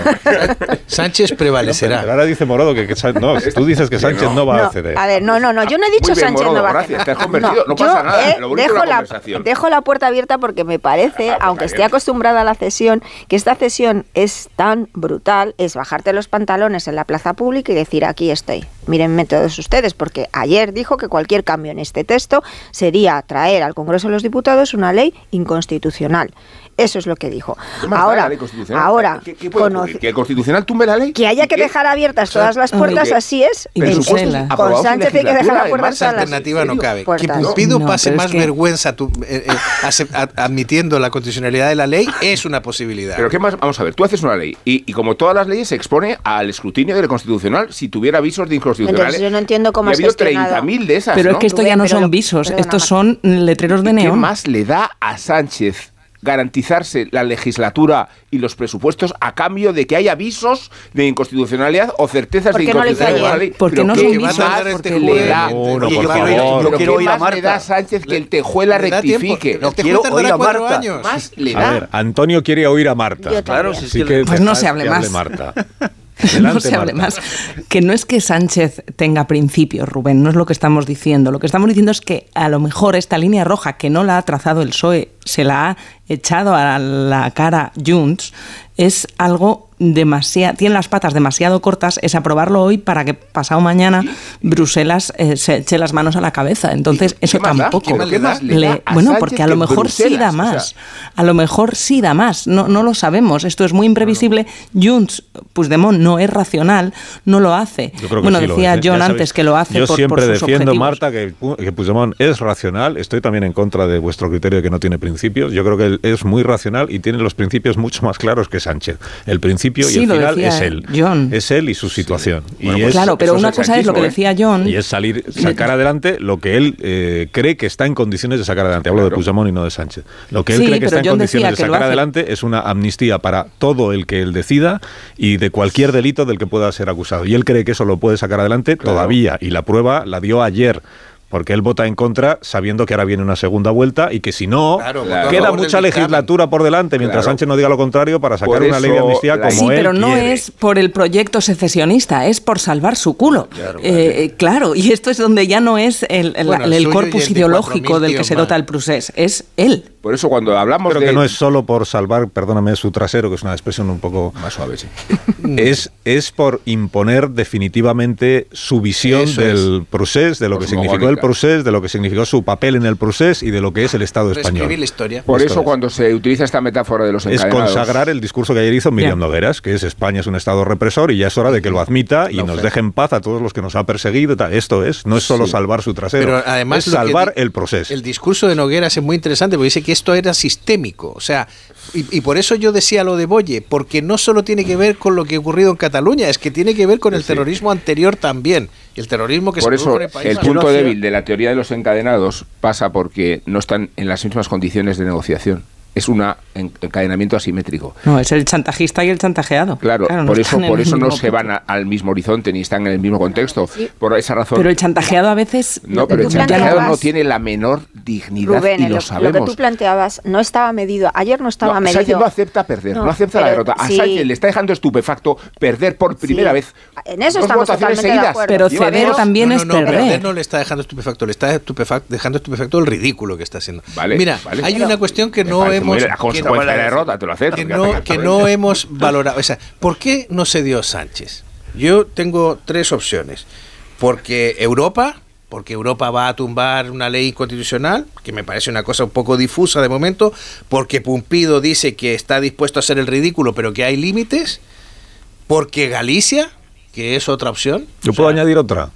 Sánchez prevalecerá. Pero ahora dice Morodo que, que no, tú dices que Sánchez no, va a No, ceder. a ver, no, no, no, yo no he dicho Muy bien, Sánchez Morodo, no va a gracias, hacer. te has convertido, no pasa yo, nada, eh, lo dejo, la dejo la puerta abierta porque me parece, aunque esté acostumbrada a la cesión, que esta cesión es tan brutal, es bajarte los pantalones en la plaza pública y decir aquí estoy. Mírenme todos ustedes, porque ayer dijo que cualquier cambio en este texto sería traer al Congreso de los Diputados una ley inconstitucional. Eso es lo que dijo. ¿Qué más da Ahora, la ley constitucional? ahora, ¿Qué, qué puede? ¿Que el constitucional tumbe la ley? que haya que ¿Y qué? dejar abiertas todas las puertas, así es. En- Presupuestos con Sánchez hay que dejar las puertas las alternativa no cabe. Que. Pumpido No, pase es más que- vergüenza tu- eh, eh, admitiendo la constitucionalidad de la ley es una posibilidad. Pero qué más, vamos a ver, tú haces una ley y, y como todas las leyes se expone al escrutinio del constitucional si tuviera avisos de inconstitucionalidad. Entonces yo no entiendo cómo ha habido gestionado. 30.000 de esas, Pero ¿no? es que esto ya no son visos, perdona, estos son letreros de ¿Qué neón. más le da a Sánchez garantizarse la legislatura y los presupuestos a cambio de que haya avisos de inconstitucionalidad o certezas ¿Por de qué no inconstitucionalidad? ley? Porque ¿Pero no qué son visos. Mandar este le da? No, no, yo quiero favor. ir- yo ¿Pero quiero qué oír a más le da a. Sánchez que el Tejuela rectifique? No, quiero oír a Marta. años. Más le A da. ver, Antonio quiere oír a Marta. Claro, si es Así que- Pues no se hable más. Marta. no se hable más. Que no es que Sánchez tenga principios, Rubén, no es lo que estamos diciendo. Lo que estamos diciendo es que a lo mejor esta línea roja que no la ha trazado el PSOE, se la ha echado a la cara Junts, es algo demasiado, tiene las patas demasiado cortas, es aprobarlo hoy para que pasado mañana Bruselas eh, se eche las manos a la cabeza. Entonces, ¿Y eso tampoco. Bueno, porque a lo mejor sí da o más. sea. A lo mejor sí da más, no, no lo sabemos. Esto es muy imprevisible. Junts, Puigdemont no es racional, no lo hace. Yo creo que bueno, sí lo decía es, ¿eh? John antes que lo hace Yo por, por siempre sus defiendo, objetivos. Marta, que, que Puigdemont es racional. Estoy también en contra de vuestro criterio de que no tiene principios. Yo creo que él es muy racional y tiene los principios mucho más claros que Sánchez. El principio Sí, y el lo final decía es él. John. Es él y su situación. Y Bueno, es- pues claro, pero una cosa es lo que sanchismo, ¿eh? decía John. y es salir, sacar adelante lo que él eh, cree que está en condiciones de sacar adelante. Hablo de. Puigdemont y no de Sánchez. Lo que él Sí, cree que está en John condiciones de decía sacar adelante es una amnistía para todo el que él decida y de cualquier delito del que pueda ser acusado. Y él cree que eso lo puede sacar adelante todavía. Y la prueba la dio ayer. Porque él vota en contra sabiendo que ahora viene una segunda vuelta y que si no, Claro, queda mucha legislatura por delante mientras Claro. Sánchez no diga lo contrario para sacar una ley de amnistía la- como sí, él pero no quiere. es por el proyecto secesionista, es por salvar su culo. Claro, Eh, eh, claro, y esto es donde ya no es el, Bueno, corpus ideológico 4.000 del que se dota el procés, es él. Por eso cuando hablamos Creo de... que no es solo por salvar, perdóname, su trasero, que es una expresión un poco Más suave, sí. es, es por imponer definitivamente su visión Eso del procés, de lo que significó el Cosmogónica. procés, de lo que significó su papel en el procés y de lo que es el Estado Reescribir la español. historia. Por Esto eso es. cuando se utiliza esta metáfora de los Es encadenados... consagrar el discurso que ayer hizo Miriam. Nogueras, que es España es un Estado represor y ya es hora de que lo admita y nos deje en paz a todos los que nos ha perseguido. y tal. Esto es, no es solo Sí. salvar su trasero, Pero además es salvar el proceso. El discurso de Nogueras es muy interesante porque dice que esto era sistémico. O sea, y, y por eso yo decía lo de Boye, porque no solo tiene que ver con lo que ha ocurrido en Cataluña, es que tiene que ver con el Sí. terrorismo anterior también. El terrorismo que Por se eso el país. el punto débil de la teoría de los encadenados pasa porque no están en las mismas condiciones de negociación. Es un encadenamiento asimétrico. No, es el chantajista y el chantajeado. Claro, no por eso, por eso no se van a- al mismo horizonte ni están en el mismo contexto. Por esa razón. Pero el chantajeado a veces... no, pero el chantajeado no tiene la menor dignidad Rubén, y lo lo, lo sabemos. que tú planteabas no estaba medido. Ayer no estaba No, medido. Sánchez no acepta perder, no, No, acepta la pero derrota. A sí. Sánchez le está dejando estupefacto perder por primera Sí. vez. En eso dos estamos votaciones totalmente de seguidas. acuerdo. Pero Lleva ceder dos. también es perder. perder no le está dejando estupefacto, le está estupefac- dejando estupefacto el ridículo que está haciendo. Vale, Mira, vale. hay una cuestión que no hemos la que consecuencia no- de la derrota, te lo acepto, que no, que hemos valorado. O sea, ¿por qué no se dio Sánchez? Yo tengo tres opciones. Porque Europa, porque Europa va a tumbar una ley constitucional, que me parece una cosa un poco difusa de momento, porque Pumpido dice que está dispuesto a hacer el ridículo, pero que hay límites, porque Galicia, que es otra opción. Yo puedo añadir otra.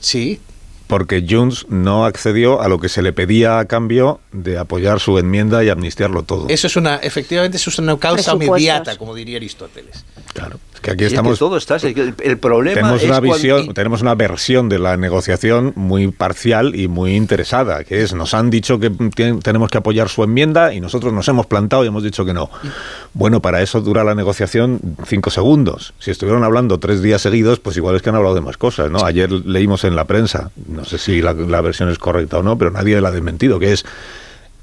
Sí, porque Junts no accedió a lo que se le pedía a cambio de apoyar su enmienda y amnistiarlo todo. Eso es una, efectivamente, eso es una causa inmediata, como diría Aristóteles. Claro. Que aquí estamos. todo está. El, problema tenemos es una cuando- visión, tenemos una versión de la negociación muy parcial y muy interesada, que es nos han dicho que tenemos que apoyar su enmienda y nosotros nos hemos plantado y hemos dicho que no. Bueno, para eso dura la negociación cinco segundos. Si estuvieron hablando tres días seguidos, pues igual es que han hablado de más cosas, ¿no? Ayer leímos en la prensa, no sé si la, la versión es correcta o no, pero nadie la ha desmentido, que es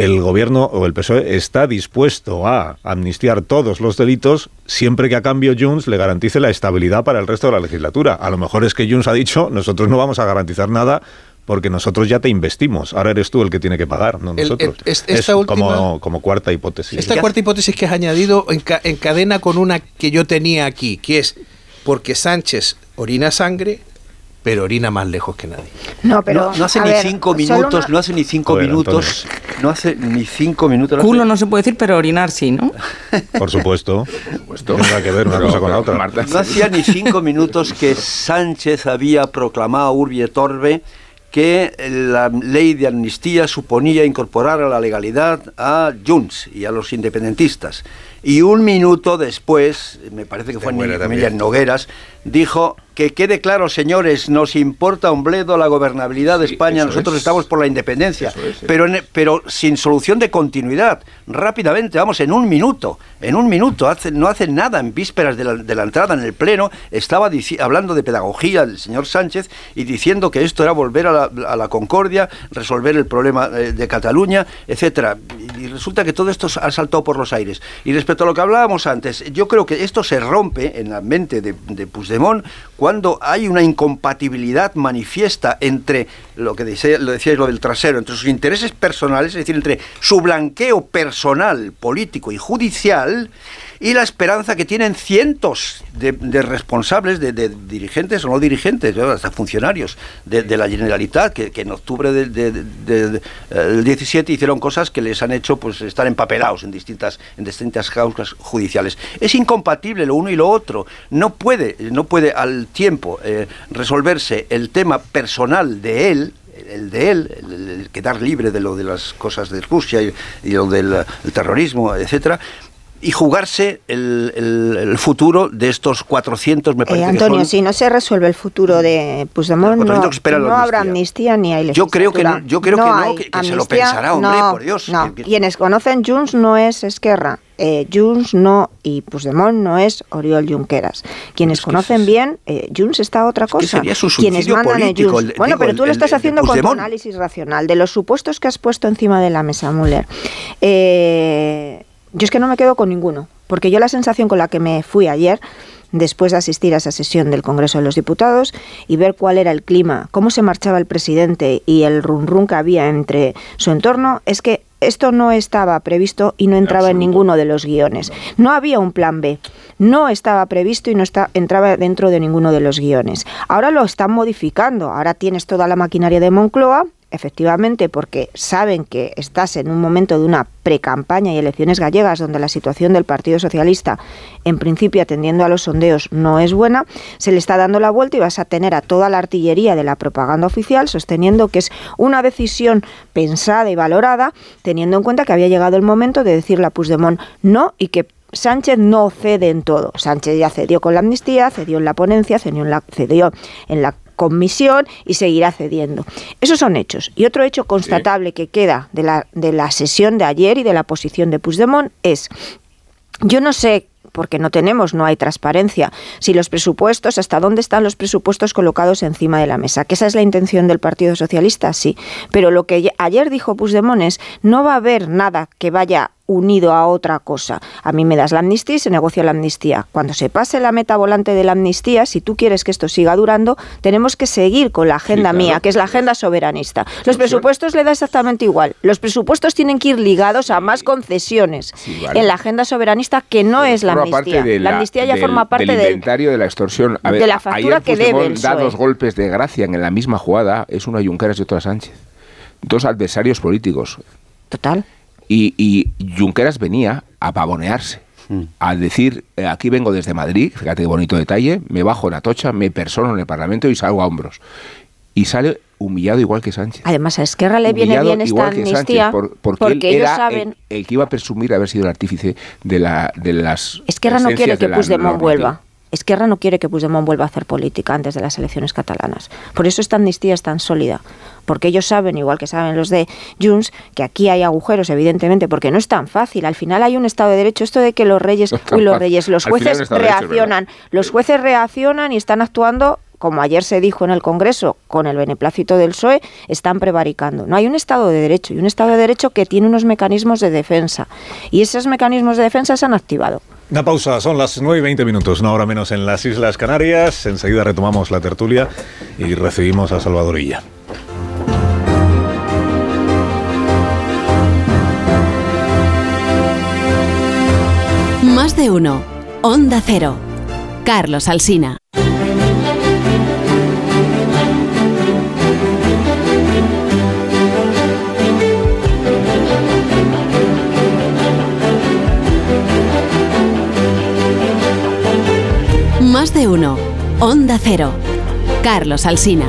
el gobierno o el PSOE está dispuesto a amnistiar todos los delitos siempre que a cambio Junts le garantice la estabilidad para el resto de la legislatura. A lo mejor es que Junts ha dicho, nosotros no vamos a garantizar nada porque nosotros ya te investimos. Ahora eres tú el que tiene que pagar, no nosotros. el- es- es esta última- como, como cuarta hipótesis. Esta cuarta hipótesis que has añadido enca- encadena con una que yo tenía aquí, que es porque Sánchez orina sangre, pero orina más lejos que nadie. No, pero no, no hace a ni ver, cinco minutos, una- no hace ni cinco Joder, minutos, no hace ni cinco minutos. no Culo hace- no se puede decir, pero orinar sí, ¿no? Por supuesto. No tiene nada que ver una cosa con la otra. No hacía ni cinco minutos que Sánchez había proclamado Urbi et Orbe que la ley de amnistía suponía incorporar a la legalidad a Junts y a los independentistas. Y un minuto después, me parece que fue Nogueras, dijo que quede claro, señores, nos importa un bledo la gobernabilidad de España, nosotros es. estamos por la independencia, Eso es, sí. pero, en- pero sin solución de continuidad, rápidamente, vamos, en un minuto, en un minuto, hace, no hace nada en vísperas de la, de la entrada en el Pleno, estaba hablando de pedagogía el señor Sánchez y diciendo que esto era volver a la, a la concordia, resolver el problema eh, de Cataluña, etcétera. Y, y resulta que todo esto ha saltado por los aires. Y respecto a lo que hablábamos antes, yo creo que esto se rompe en la mente de, de Puigdemont cuando hay una incompatibilidad manifiesta entre lo que lo decíais lo del trasero, entre sus intereses personales, es decir, entre su blanqueo personal, político y judicial, y la esperanza que tienen cientos de, responsables, de, dirigentes o no dirigentes, hasta funcionarios de, la Generalitat, que, en octubre del de, de- de- eh, del 17 hicieron cosas que les han hecho pues estar empapelados en distintas, en distintas causas judiciales. Es incompatible lo uno y lo otro. No puede, no puede al tiempo eh, resolverse el tema personal de él, el de él, el, quedar libre de lo de las cosas de Rusia y, y lo del el terrorismo, etcétera, y jugarse el, el- el futuro de estos 400, me Eh, parece que Antonio, son. si no se resuelve el futuro de Puigdemont, no, 400 que esperan la no habrá amnistía. ni hay Yo creo que no- yo creo que no, que- que se lo pensará, hombre, no, por Dios. Que- que- quienes conocen Junts no es Esquerra, eh, Junts no y Puigdemont no es Oriol Junqueras. Quienes conocen bien, eh, Junts está otra cosa. sería su Quienes mandan en político, Junts. el- bueno, digo, pero tú lo estás haciendo con tu análisis racional de los supuestos que has puesto encima de la mesa, Müller. Eh, yo es que no me quedo con ninguno, porque yo la sensación con la que me fui ayer después de asistir a esa sesión del Congreso de los Diputados y ver cuál era el clima, cómo se marchaba el presidente y el run run que había entre su entorno, es que esto no estaba previsto y no entraba en ninguno de los guiones. No había un plan B. No estaba previsto y no está, entraba dentro de ninguno de los guiones. Ahora lo están modificando. Ahora tienes toda la maquinaria de Moncloa, efectivamente, porque saben que estás en un momento de una precampaña y elecciones gallegas donde la situación del Partido Socialista, en principio atendiendo a los sondeos, no es buena, se le está dando la vuelta y vas a tener a toda la artillería de la propaganda oficial sosteniendo que es una decisión pensada y valorada, teniendo en cuenta que había llegado el momento de decirle a Puigdemont no y que Sánchez no cede en todo. Sánchez ya cedió con la amnistía, cedió en la ponencia, cedió en la, cedió en la comisión y seguirá cediendo. Esos son hechos. Y otro hecho constatable que queda de la, de la sesión de ayer y de la posición de Puigdemont es, yo no sé porque no tenemos, no hay transparencia. Si los presupuestos, hasta dónde están los presupuestos colocados encima de la mesa, que esa es la intención del Partido Socialista, sí. Pero lo que ayer dijo Puigdemont es, no va a haber nada que vaya unido a otra cosa. A mí me das la amnistía y se negocia la amnistía. Cuando se pase la meta volante de la amnistía, si tú quieres que esto siga durando, tenemos que seguir con la agenda claro. mía, que es la agenda soberanista. Los presupuestos le da exactamente igual. Los presupuestos tienen que ir ligados a más concesiones vale. en la agenda soberanista que no es la amnistía. la, amnistía ya del- forma parte del del, inventario de la extorsión. A de la factura ayer que debe el da dos golpes de gracia en la misma jugada. Es una Junqueras y otra Sánchez. Dos adversarios políticos. Total. Y, y Junqueras venía a pavonearse. A decir, eh, aquí vengo desde Madrid, fíjate qué bonito detalle, me bajo en Atocha, me persono en el Parlamento y salgo a hombros. Y sale humillado igual que Sánchez. Además, a Esquerra le viene bien esta igual que amnistía Sánchez, por- porque, porque él ellos era saben... el, el que iba a presumir haber sido el artífice de, la, de las. Esquerra no quiere que Puigdemont normativa. vuelva. Esquerra no quiere que Puigdemont vuelva a hacer política antes de las elecciones catalanas. Por eso esta amnistía es tan sólida. Porque ellos saben, igual que saben los de Junts, que aquí hay agujeros, evidentemente, porque no es tan fácil. Al final hay un Estado de Derecho. Esto de que los reyes, No uy, los reyes, los jueces Derecho, reaccionan. Los jueces reaccionan y están actuando como ayer se dijo en el Congreso, con el beneplácito del PSOE, están prevaricando. No hay un Estado de Derecho y un Estado de Derecho que tiene unos mecanismos de defensa. Y esos mecanismos de defensa se han activado. Una pausa, son las 9 y 20 minutos, una hora menos en las Islas Canarias. Enseguida retomamos la tertulia y recibimos a Salvador Illa. Más de uno. Onda Cero. Carlos Alsina. Más de uno. Onda Cero. Carlos Alsina.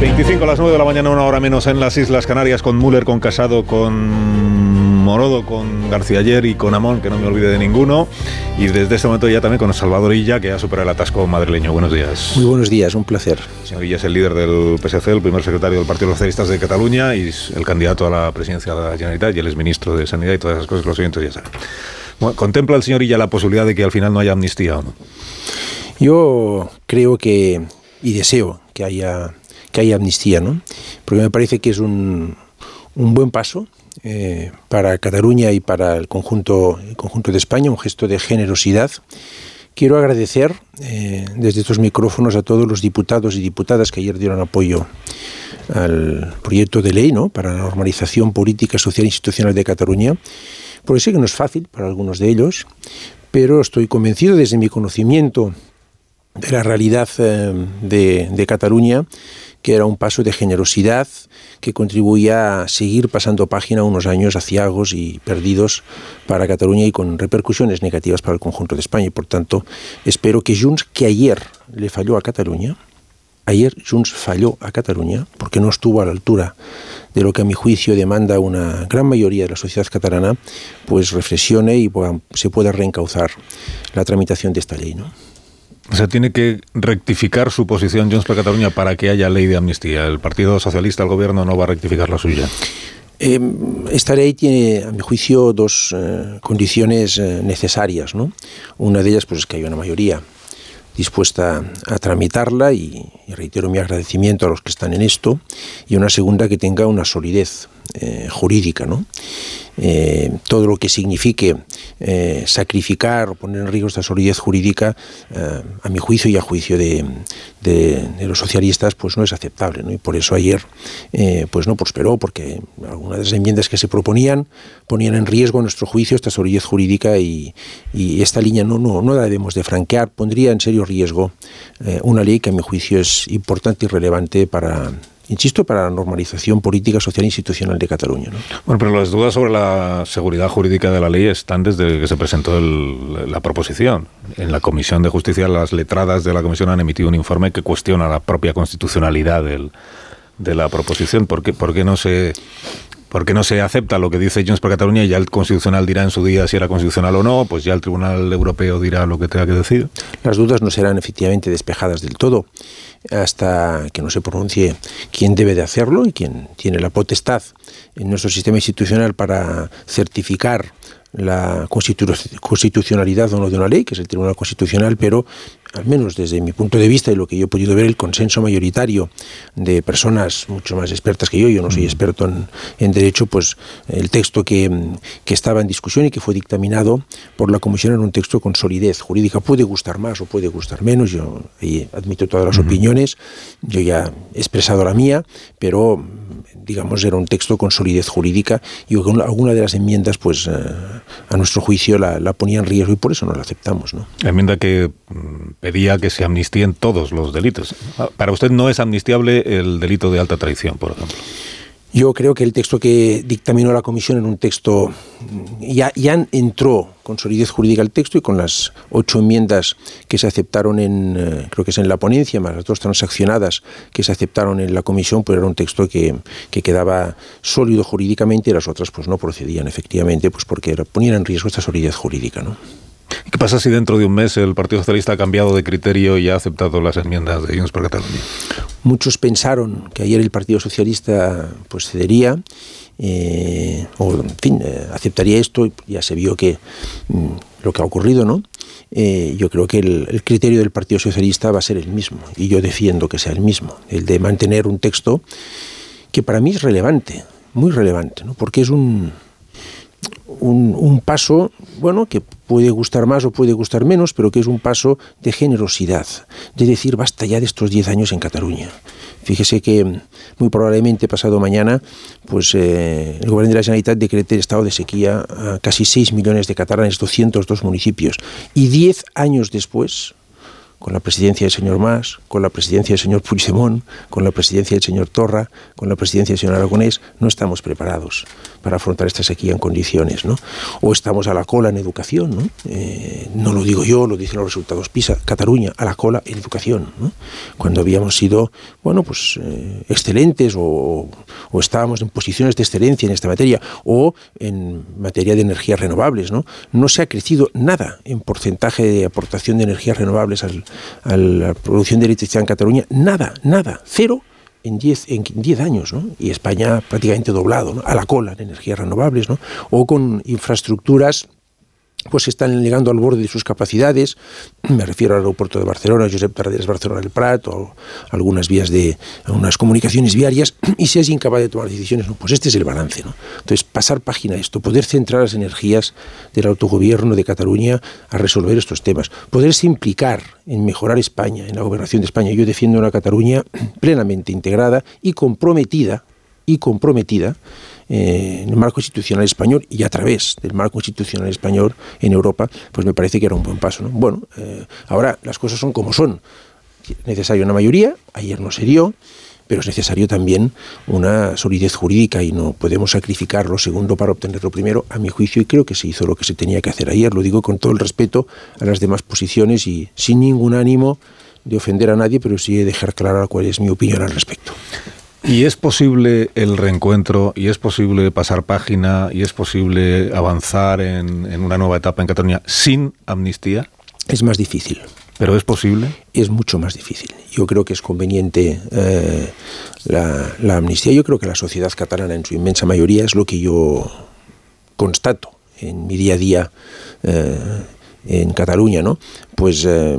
25 a las 9 de la mañana, una hora menos en las Islas Canarias, con Müller, con Casado, con Morodo, con García Ayer y con Amón, que no me olvide de ninguno. Y desde este momento ya también con Salvador Illa, que ha superado el atasco madrileño. Buenos días. Muy buenos días, un placer. El señor Illa es el líder del PSC, el primer secretario del Partido Socialistas de Cataluña y es el candidato a la presidencia de la Generalitat y él es ministro de Sanidad y todas esas cosas que los oyentes ya saben. ¿Contempla el señor Illa la posibilidad de que al final no haya amnistía o no? Yo creo que, y deseo que haya, que haya amnistía, ¿no? Porque me parece que es un, un buen paso eh, para Cataluña y para el conjunto, el conjunto de España, un gesto de generosidad. Quiero agradecer eh, desde estos micrófonos a todos los diputados y diputadas que ayer dieron apoyo al proyecto de ley ¿no? para la normalización política, social e institucional de Cataluña, porque sé que no es fácil para algunos de ellos, pero estoy convencido desde mi conocimiento de la realidad eh, de, Cataluña, que era un paso de generosidad que contribuía a seguir pasando página unos años aciagos y perdidos para Cataluña y con repercusiones negativas para el conjunto de España. Y por tanto, espero que Junts, que ayer le falló a Cataluña, ayer Junts falló a Cataluña porque no estuvo a la altura de lo que a mi juicio demanda una gran mayoría de la sociedad catalana, pues reflexione y se pueda reencauzar la tramitación de esta ley. ¿no? O sea, tiene que rectificar su posición Junts per Cataluña para que haya ley de amnistía. El Partido Socialista, el gobierno, no va a rectificar la suya. Eh, esta ley tiene, a mi juicio, dos eh, condiciones eh, necesarias. ¿no? Una de ellas pues, es que haya una mayoría dispuesta a tramitarla y, reitero mi agradecimiento a los que están en esto. Y una segunda que tenga una solidez eh, jurídica. ¿no? Eh, todo lo que signifique eh, sacrificar o poner en riesgo esta solidez jurídica, a mi juicio y a juicio de, los socialistas, pues no es aceptable. ¿no? Y por eso ayer pues no prosperó, porque algunas de las enmiendas que se proponían ponían en riesgo, a nuestro juicio, esta solidez jurídica y, y esta línea no, no, no la debemos de franquear. Pondría en serio riesgo una ley que a mi juicio es importante y relevante para, insisto, para la normalización política, social e institucional de Cataluña. ¿no? Bueno, pero las dudas sobre la seguridad jurídica de la ley están desde que se presentó el- la proposición. En la Comisión de Justicia, las letradas de la Comisión han emitido un informe que cuestiona la propia constitucionalidad del- de la proposición. ¿Por qué, por qué no se... ¿Por no se acepta lo que dice Junts per Cataluña y ya el Constitucional dirá en su día si era constitucional o no? Pues ya el Tribunal Europeo dirá lo que tenga que decir. Las dudas no serán efectivamente despejadas del todo hasta que no se pronuncie quién debe de hacerlo y quién tiene la potestad en nuestro sistema institucional para certificar la constitu- constitucionalidad o no de una ley, que es el Tribunal Constitucional, pero al menos desde mi punto de vista y lo que yo he podido ver, el consenso mayoritario de personas mucho más expertas que yo, yo no soy experto en, en derecho, pues el texto que, que estaba en discusión y que fue dictaminado por la Comisión era un texto con solidez jurídica. Puede gustar más o puede gustar menos, yo admito todas las opiniones, yo ya he expresado la mía, pero digamos era un texto con solidez jurídica y alguna de las enmiendas pues eh, a nuestro juicio la, la ponía en riesgo y por eso no la aceptamos. ¿no? La enmienda que mm, pedía que se amnistíen todos los delitos. Para usted no es amnistiable el delito de alta traición, por ejemplo. Yo creo que el texto que dictaminó la comisión en un texto ya, ya entró con solidez jurídica el texto y con las ocho enmiendas que se aceptaron en, eh, creo que es en la ponencia, más las dos transaccionadas que se aceptaron en la comisión, pues era un texto que, que quedaba sólido jurídicamente y las otras pues no procedían efectivamente, pues porque ponían en riesgo esta solidez jurídica, ¿no? ¿Qué pasa si dentro de un mes el Partido Socialista ha cambiado de criterio y ha aceptado las enmiendas de Junts per Catalunya? Muchos pensaron que ayer el Partido Socialista pues cedería eh, o en fin eh, aceptaría esto ya se vio que mm, lo que ha ocurrido, ¿no? Eh, yo creo que el, el, criterio del Partido Socialista va a ser el mismo y yo defiendo que sea el mismo, el de mantener un texto que para mí es relevante, muy relevante, ¿no? Porque es un un, paso, bueno, que puede gustar más o puede gustar menos, pero que es un paso de generosidad, de decir basta ya de estos 10 años en Cataluña. Fíjese que muy probablemente pasado mañana, pues eh, el gobierno de la Generalitat decrete el estado de sequía a casi 6 millones de catalanes, 202 municipios, y 10 años después, con la presidencia del señor Mas, con la presidencia del señor Puigdemont, con la presidencia del señor Torra, con la presidencia del señor Aragonés, no estamos preparados para afrontar esta sequía en condiciones, ¿no? O estamos a la cola en educación, ¿no? Eh, no lo digo yo, lo dicen los resultados PISA, Cataluña a la cola en educación, ¿no? Cuando habíamos sido, bueno, pues eh, excelentes o, o, estábamos en posiciones de excelencia en esta materia o en materia de energías renovables, ¿no? No se ha crecido nada en porcentaje de aportación de energías renovables a la producción de electricidad en Cataluña, nada, nada, cero en 10 en diez años, ¿no? y España prácticamente doblado, ¿no? a la cola en energías renovables, ¿no? o con infraestructuras pues están llegando al borde de sus capacidades, me refiero al aeropuerto de Barcelona, Josep Tarradellas Barcelona del Prat, o algunas vías de, algunas comunicaciones viarias, y si es incapaz de tomar decisiones, no, pues este es el balance, ¿no? Entonces, pasar página a esto, poder centrar las energías del autogobierno de Cataluña a resolver estos temas, poderse implicar en mejorar España, en la gobernación de España. Yo defiendo una Cataluña plenamente integrada y comprometida, y comprometida eh, en el marco institucional español y a través del marco institucional español en Europa, pues me parece que era un buen paso. ¿no? Bueno, eh, ahora las cosas son como son. Es necesaria una mayoría, ayer no se dio, pero es necesario también una solidez jurídica y no podemos sacrificar lo segundo para obtener lo primero, a mi juicio, y creo que se hizo lo que se tenía que hacer ayer. Lo digo con todo el respeto a las demás posiciones y sin ningún ánimo de ofender a nadie, pero sí de dejar clara cuál es mi opinión al respecto. ¿Y es posible el reencuentro? ¿Y es posible pasar página? ¿Y es posible avanzar en, en, una nueva etapa en Cataluña sin amnistía? Es más difícil. ¿Pero es posible? Es mucho más difícil. Yo creo que es conveniente eh, la, la, amnistía. Yo creo que la sociedad catalana en su inmensa mayoría es lo que yo constato en mi día a día eh, en Cataluña, ¿no? Pues... Eh,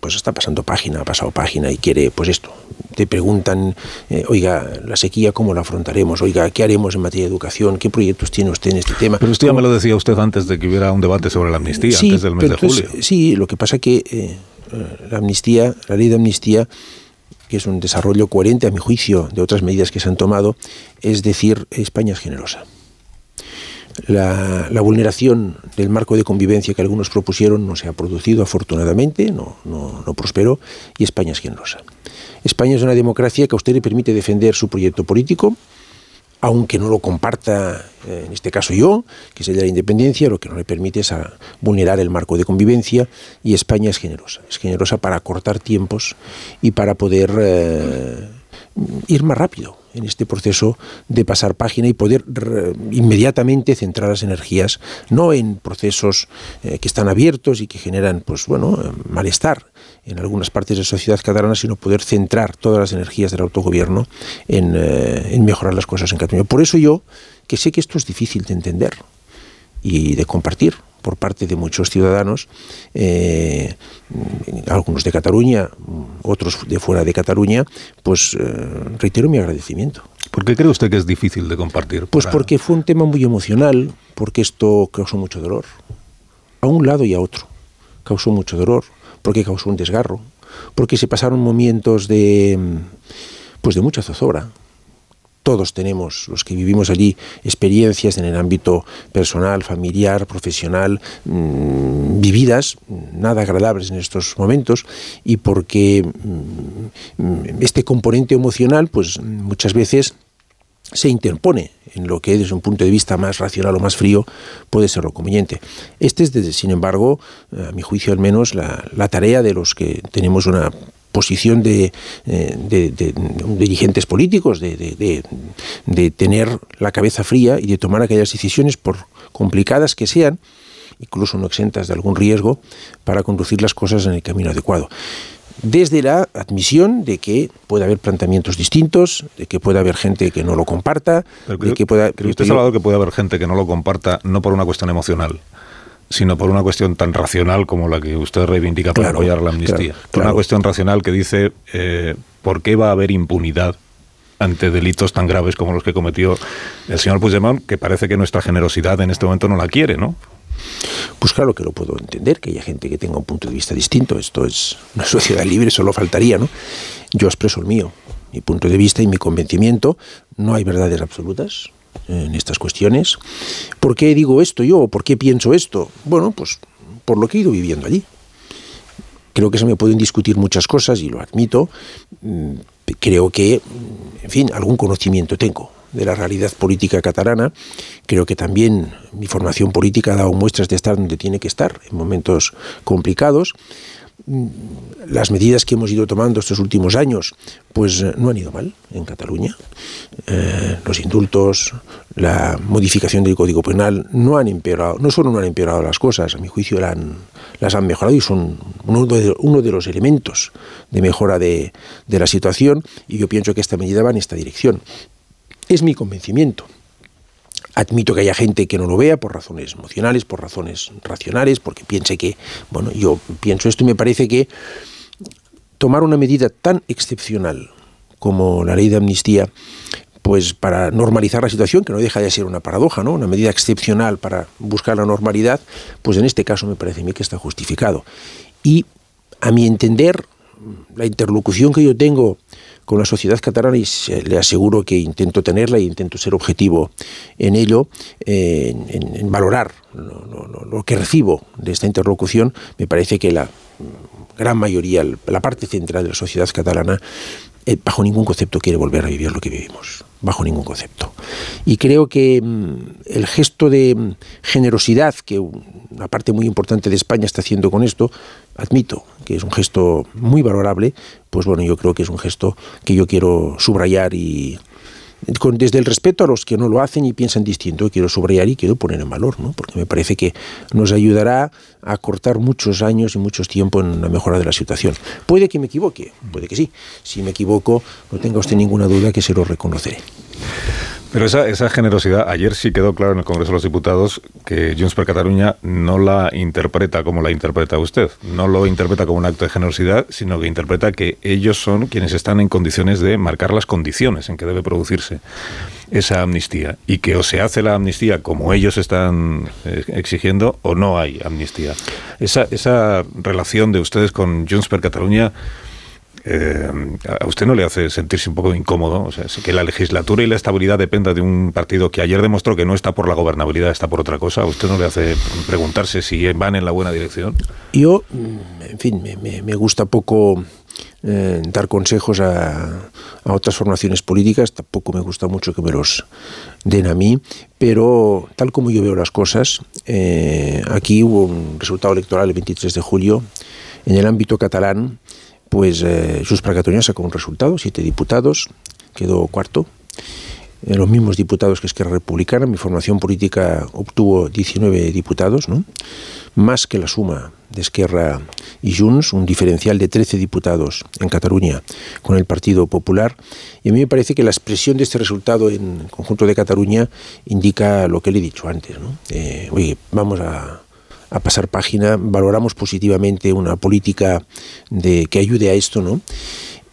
pues está pasando página, ha pasado página y quiere, pues esto, te preguntan, eh, oiga, la sequía, ¿cómo la afrontaremos? Oiga, ¿qué haremos en materia de educación? ¿Qué proyectos tiene usted en este tema? Pero esto ya me lo decía usted antes de que hubiera un debate sobre la amnistía, sí, antes del mes de entonces, julio. Sí, lo que pasa que eh, la amnistía, la ley de amnistía, que es un desarrollo coherente, a mi juicio, de otras medidas que se han tomado, es decir, España es generosa. La, vulneración del marco de convivencia que algunos propusieron no se ha producido, afortunadamente, no, no, no, prosperó, y España es generosa. España es una democracia que a usted le permite defender su proyecto político, aunque no lo comparta, eh, en este caso yo, que es el de la independencia, lo que no le permite es a vulnerar el marco de convivencia, y España es generosa. Es generosa para cortar tiempos y para poder eh, ir más rápido en este proceso de pasar página y poder inmediatamente centrar las energías no en procesos eh, que están abiertos y que generan pues bueno malestar en algunas partes de la sociedad catalana, sino poder centrar todas las energías del autogobierno en, eh, en mejorar las cosas en Cataluña. Por eso yo, que sé que esto es difícil de entender y de compartir, por parte de muchos ciudadanos, eh, algunos de Cataluña, otros de fuera de Cataluña, pues eh, reitero mi agradecimiento. ¿Por qué cree usted que es difícil de compartir? Pues porque fue un tema muy emocional, porque esto causó mucho dolor, a un lado y a otro. Causó mucho dolor, porque causó un desgarro, porque se pasaron momentos de, pues de mucha zozobra, todos tenemos, los que vivimos allí, experiencias en el ámbito personal, familiar, profesional, mmm, vividas, nada agradables en estos momentos, y porque mmm, este componente emocional, pues muchas veces se interpone en lo que desde un punto de vista más racional o más frío puede ser lo conveniente. Este es, desde, sin embargo, a mi juicio al menos, la tarea de los que tenemos una posición de, eh, de, de, dirigentes políticos, de, de, tener la cabeza fría y de tomar aquellas decisiones, por complicadas que sean, incluso no exentas de algún riesgo, para conducir las cosas en el camino adecuado. Desde la admisión de que puede haber planteamientos distintos, de que puede haber gente que no lo comparta, de que pueda... usted ha hablado que puede haber gente que no lo comparta no por una cuestión emocional, sino por una cuestión tan racional como la que usted reivindica para apoyar la amnistía. una cuestión racional que dice eh, por qué va a haber impunidad ante delitos tan graves como los que cometió el señor Puigdemont, que parece que nuestra generosidad en este momento no la quiere, ¿no? Pues claro que lo puedo entender, que haya gente que tenga un punto de vista distinto. Esto es una sociedad libre, solo faltaría, ¿no? Yo expreso el mío, mi punto de vista y mi convencimiento. No hay verdades absolutas en estas cuestiones. ¿Por qué digo esto yo? ¿Por qué pienso esto? Bueno, pues por lo que he ido viviendo allí. Creo que se me pueden discutir muchas cosas y lo admito. Mm, creo que, en fin, algún conocimiento tengo de la realidad política catalana. Creo que también mi formación política ha dado muestras de estar donde tiene que estar en momentos complicados. Las medidas que hemos ido tomando estos últimos años, pues eh, no han ido mal en Cataluña. Eh, los indultos, la modificación del Código Penal no han empeorado, no solo no han empeorado las cosas, a mi juicio las han mejorado y son uno de, uno de los elementos de mejora de, de la situación y yo pienso que esta medida va en esta dirección. Es mi convencimiento. Admito que haya gente que no lo vea por razones emocionales, por razones racionales, porque piense que, bueno, yo pienso esto y me parece que tomar una medida tan excepcional como la ley de amnistía, pues para normalizar la situación, que no deja de ser una paradoja, ¿no? Una medida excepcional para buscar la normalidad, pues en este caso me parece a mí que está justificado. Y a mi entender, la interlocución que yo tengo con la sociedad catalana y le aseguro que intento tenerla e intento ser objetivo en ello, en, valorar lo, que recibo de esta interlocución. Me parece que la gran mayoría, la parte central de la sociedad catalana, eh, bajo ningún concepto quiere volver a vivir lo que vivimos, bajo ningún concepto. Y creo que mm, el gesto de mm, generosidad que una parte muy importante de España está haciendo con esto, admito que es un gesto muy valorable, pues bueno, yo creo que es un gesto que yo quiero subrayar y, desde el respeto a los que no lo hacen y piensan distinto, quiero subrayar y quiero poner en valor, ¿no? porque me parece que nos ayudará a cortar muchos años y muchos tiempo en la mejora de la situación. Puede que me equivoque, puede que sí. Si me equivoco, no tenga usted ninguna duda que se lo reconoceré. Pero esa, esa generosidad, ayer sí quedó claro en el Congreso de los Diputados que Junts per Cataluña no la interpreta como la interpreta usted. No lo interpreta como un acto de generosidad, sino que interpreta que ellos son quienes están en condiciones de marcar las condiciones en que debe producirse esa amnistía. Y que o se hace la amnistía como ellos están eh, exigiendo o no hay amnistía. Esa, esa relación de ustedes con Junts per Cataluña eh, ¿a usted no le hace sentirse un poco incómodo? O que la legislatura y la estabilidad dependa de un partido que ayer demostró que no está por la gobernabilidad, está por otra cosa. ¿A usted no le hace preguntarse si van en la buena dirección? Yo, mm, en fin, me, gusta poco eh, dar consejos a, otras formaciones políticas, tampoco me gusta mucho que me los den a mí, pero tal como yo veo las cosas, eh, aquí hubo un resultado electoral el 23 de julio en el ámbito catalán pues eh, per Catalunya sacó un resultado, siete diputados, quedó cuarto. Eh, los mismos diputados que Esquerra Republicana, mi formación política obtuvo 19 diputados, ¿no? más que la suma de Esquerra y Junts, un diferencial de 13 diputados en Cataluña con el Partido Popular. Y a mí me parece que la expresión de este resultado en el conjunto de Cataluña indica lo que le he dicho antes. ¿no? Eh, oye, vamos a, a pasar página, valoramos positivamente una política de, que ayude a esto, ¿no?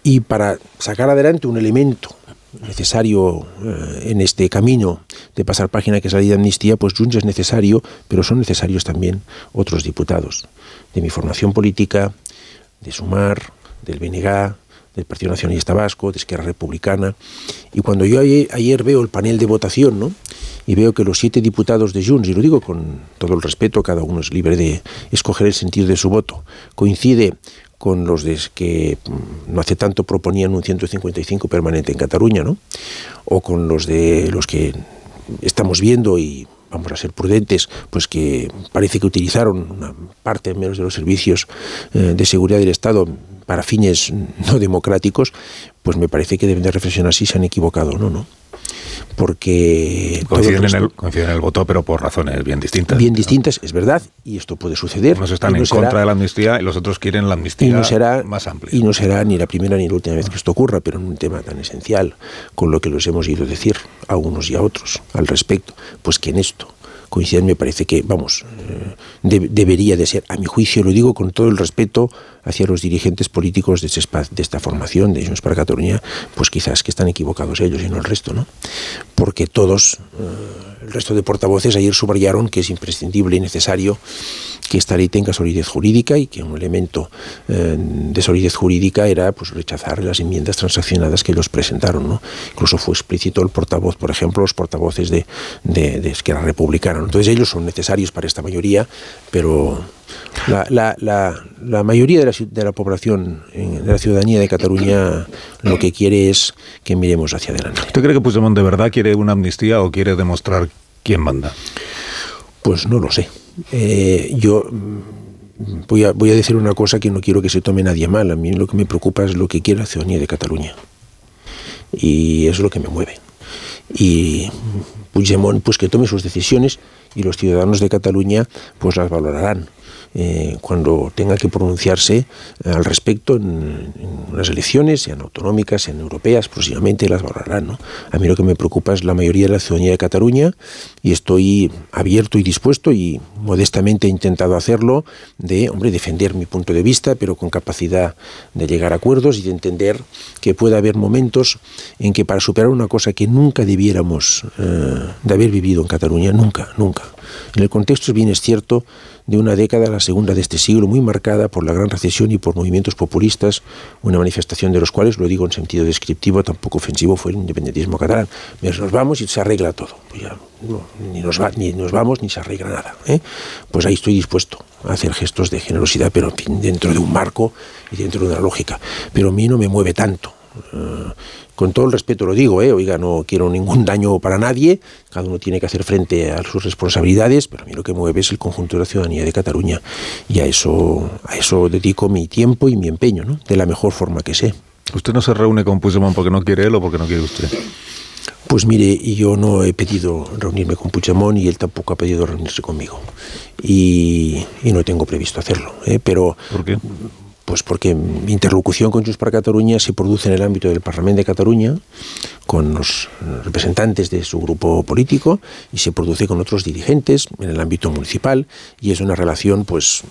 Y para sacar adelante un elemento necesario eh, en este camino de pasar página que es la ley de amnistía, pues Junts es necesario, pero son necesarios también otros diputados de mi formación política, de Sumar, del BNG, del Partido Nacionalista Vasco, de Esquerra Republicana. Y cuando yo ayer, veo el panel de votación, ¿no? y veo que los siete diputados de Junts, y lo digo con todo el respeto, cada uno es libre de escoger el sentido de su voto, coincide con los de que mm, no hace tanto proponían un 155 permanente en Cataluña, ¿no? o con los de los que estamos viendo y vamos a ser prudentes, pues que parece que utilizaron una parte menos de los servicios eh, de seguridad del Estado para fines no democráticos, pues me parece que deben de reflexionar si se han equivocado o no, ¿no? porque coinciden, en el, coinciden en el voto, pero por razones bien distintas. Bien distintas, es verdad, y esto puede suceder. Unos están en contra de la amnistía y los otros quieren la amnistía y no será, más amplia. Y no será ni la primera ni la última vez que esto ocurra, pero en un tema tan esencial, con lo que los hemos ido a decir a unos y a otros al respecto, pues que en esto coinciden me parece que, vamos, eh, debería de ser, a mi juicio, lo digo con todo el respeto hacia los dirigentes políticos de, de esta formación, de Junts para Cataluña, pues quizás que están equivocados ellos y no el resto, ¿no? Porque todos, eh, el resto de portavoces ayer subrayaron que es imprescindible y necesario que esta ley tenga solidez jurídica y que un elemento eh, de solidez jurídica era pues rechazar las enmiendas transaccionadas que ellos presentaron, ¿no? Incluso fue explícito el portavoz, por ejemplo, los portavoces de, de Esquerra Republicana. Entonces ellos son necesarios para esta mayoría, pero la, la, la, la mayoría de la, de la población, de la ciudadanía de Cataluña, lo que quiere es que miremos hacia adelante. ¿Usted cree que Puigdemont de verdad quiere una amnistía o quiere demostrar quién manda? Pues no lo sé. Eh, yo mm, voy a, voy a decir una cosa que no quiero que se tome nadie mal. A mí lo que me preocupa es lo que quiere la ciudadanía de Cataluña. Y eso es lo que me mueve. Y Puigdemont, pues que tome sus decisiones y los ciudadanos de Cataluña, pues las valorarán. Eh, cuando tenga que pronunciarse al respecto en, en, las elecciones, sean autonómicas, sean europeas, próximamente las valorarán. ¿no? A mí lo que me preocupa es la mayoría de la ciudadanía de Cataluña y estoy abierto y dispuesto y modestamente he intentado hacerlo de, hombre, defender mi punto de vista, pero con capacidad de llegar a acuerdos y de entender que puede haber momentos en que para superar una cosa que nunca debiéramos eh, de haber vivido en Cataluña, nunca, nunca. En el contexto bien es cierto de una década, la segunda de este siglo, muy marcada por la gran recesión y por movimientos populistas, una manifestación de los cuales, lo digo en sentido descriptivo, tampoco ofensivo, fue el independentismo catalán. Nos vamos y se arregla todo. Pues ni, nos va, ni nos vamos ni se arregla nada. ¿eh? Pues ahí estoy dispuesto a hacer gestos de generosidad, pero dentro de un marco y dentro de una lógica. Pero a mí no me mueve tanto. Uh, con todo el respeto lo digo, ¿eh? oiga, no quiero ningún daño para nadie, cada uno tiene que hacer frente a sus responsabilidades, pero a mí lo que mueve es el conjunto de la ciudadanía de Cataluña y a eso, a eso dedico mi tiempo y mi empeño, ¿no? de la mejor forma que sé. ¿Usted no se reúne con Puigdemont porque no quiere él o porque no quiere usted? Pues mire, yo no he pedido reunirme con Puigdemont y él tampoco ha pedido reunirse conmigo. Y, y no tengo previsto hacerlo. ¿eh? Pero, ¿Por qué? Pues porque interlocución con Junts para Cataluña se produce en el ámbito del Parlamento de Cataluña, con los representantes de su grupo político, y se produce con otros dirigentes en el ámbito municipal, y es una relación, pues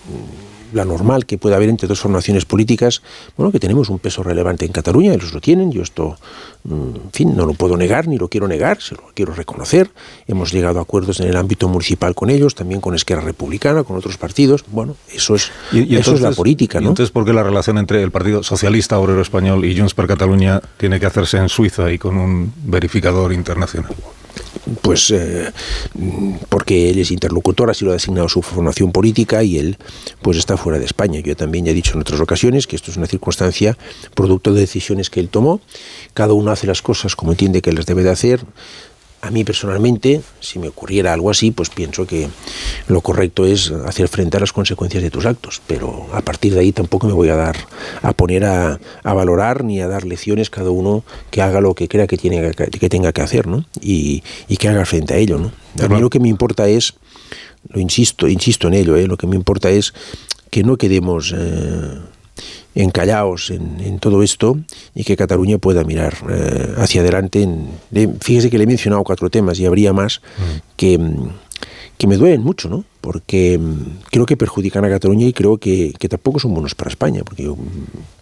la normal que puede haber entre dos formaciones políticas, bueno, que tenemos un peso relevante en Cataluña, ellos lo tienen, yo esto, en fin, no lo puedo negar ni lo quiero negar, se lo quiero reconocer. Hemos llegado a acuerdos en el ámbito municipal con ellos, también con Esquerra Republicana, con otros partidos. Bueno, eso es, y, y eso entonces, es la política, ¿no? ¿y entonces, ¿por qué la relación entre el Partido Socialista Obrero Español y Junts per Cataluña tiene que hacerse en Suiza y con un verificador internacional? Pues eh, porque él es interlocutor, así lo ha designado su formación política y él pues está fuera de España. Yo también ya he dicho en otras ocasiones que esto es una circunstancia producto de decisiones que él tomó. Cada uno hace las cosas como entiende que las debe de hacer. A mí personalmente, si me ocurriera algo así, pues pienso que lo correcto es hacer frente a las consecuencias de tus actos, pero a partir de ahí tampoco me voy a dar a poner a, a valorar ni a dar lecciones cada uno que haga lo que crea que tiene que, que tenga que hacer, ¿no? Y, y, que haga frente a ello, ¿no? A mí lo que me importa es, lo insisto, insisto en ello, ¿eh? lo que me importa es que no quedemos eh, encallados en, en, todo esto y que Cataluña pueda mirar eh, hacia adelante. En, de, fíjese que le he mencionado cuatro temas y habría más mm. que, que me duelen mucho, ¿no? Porque creo que perjudican a Cataluña y creo que, que, tampoco son buenos para España, porque yo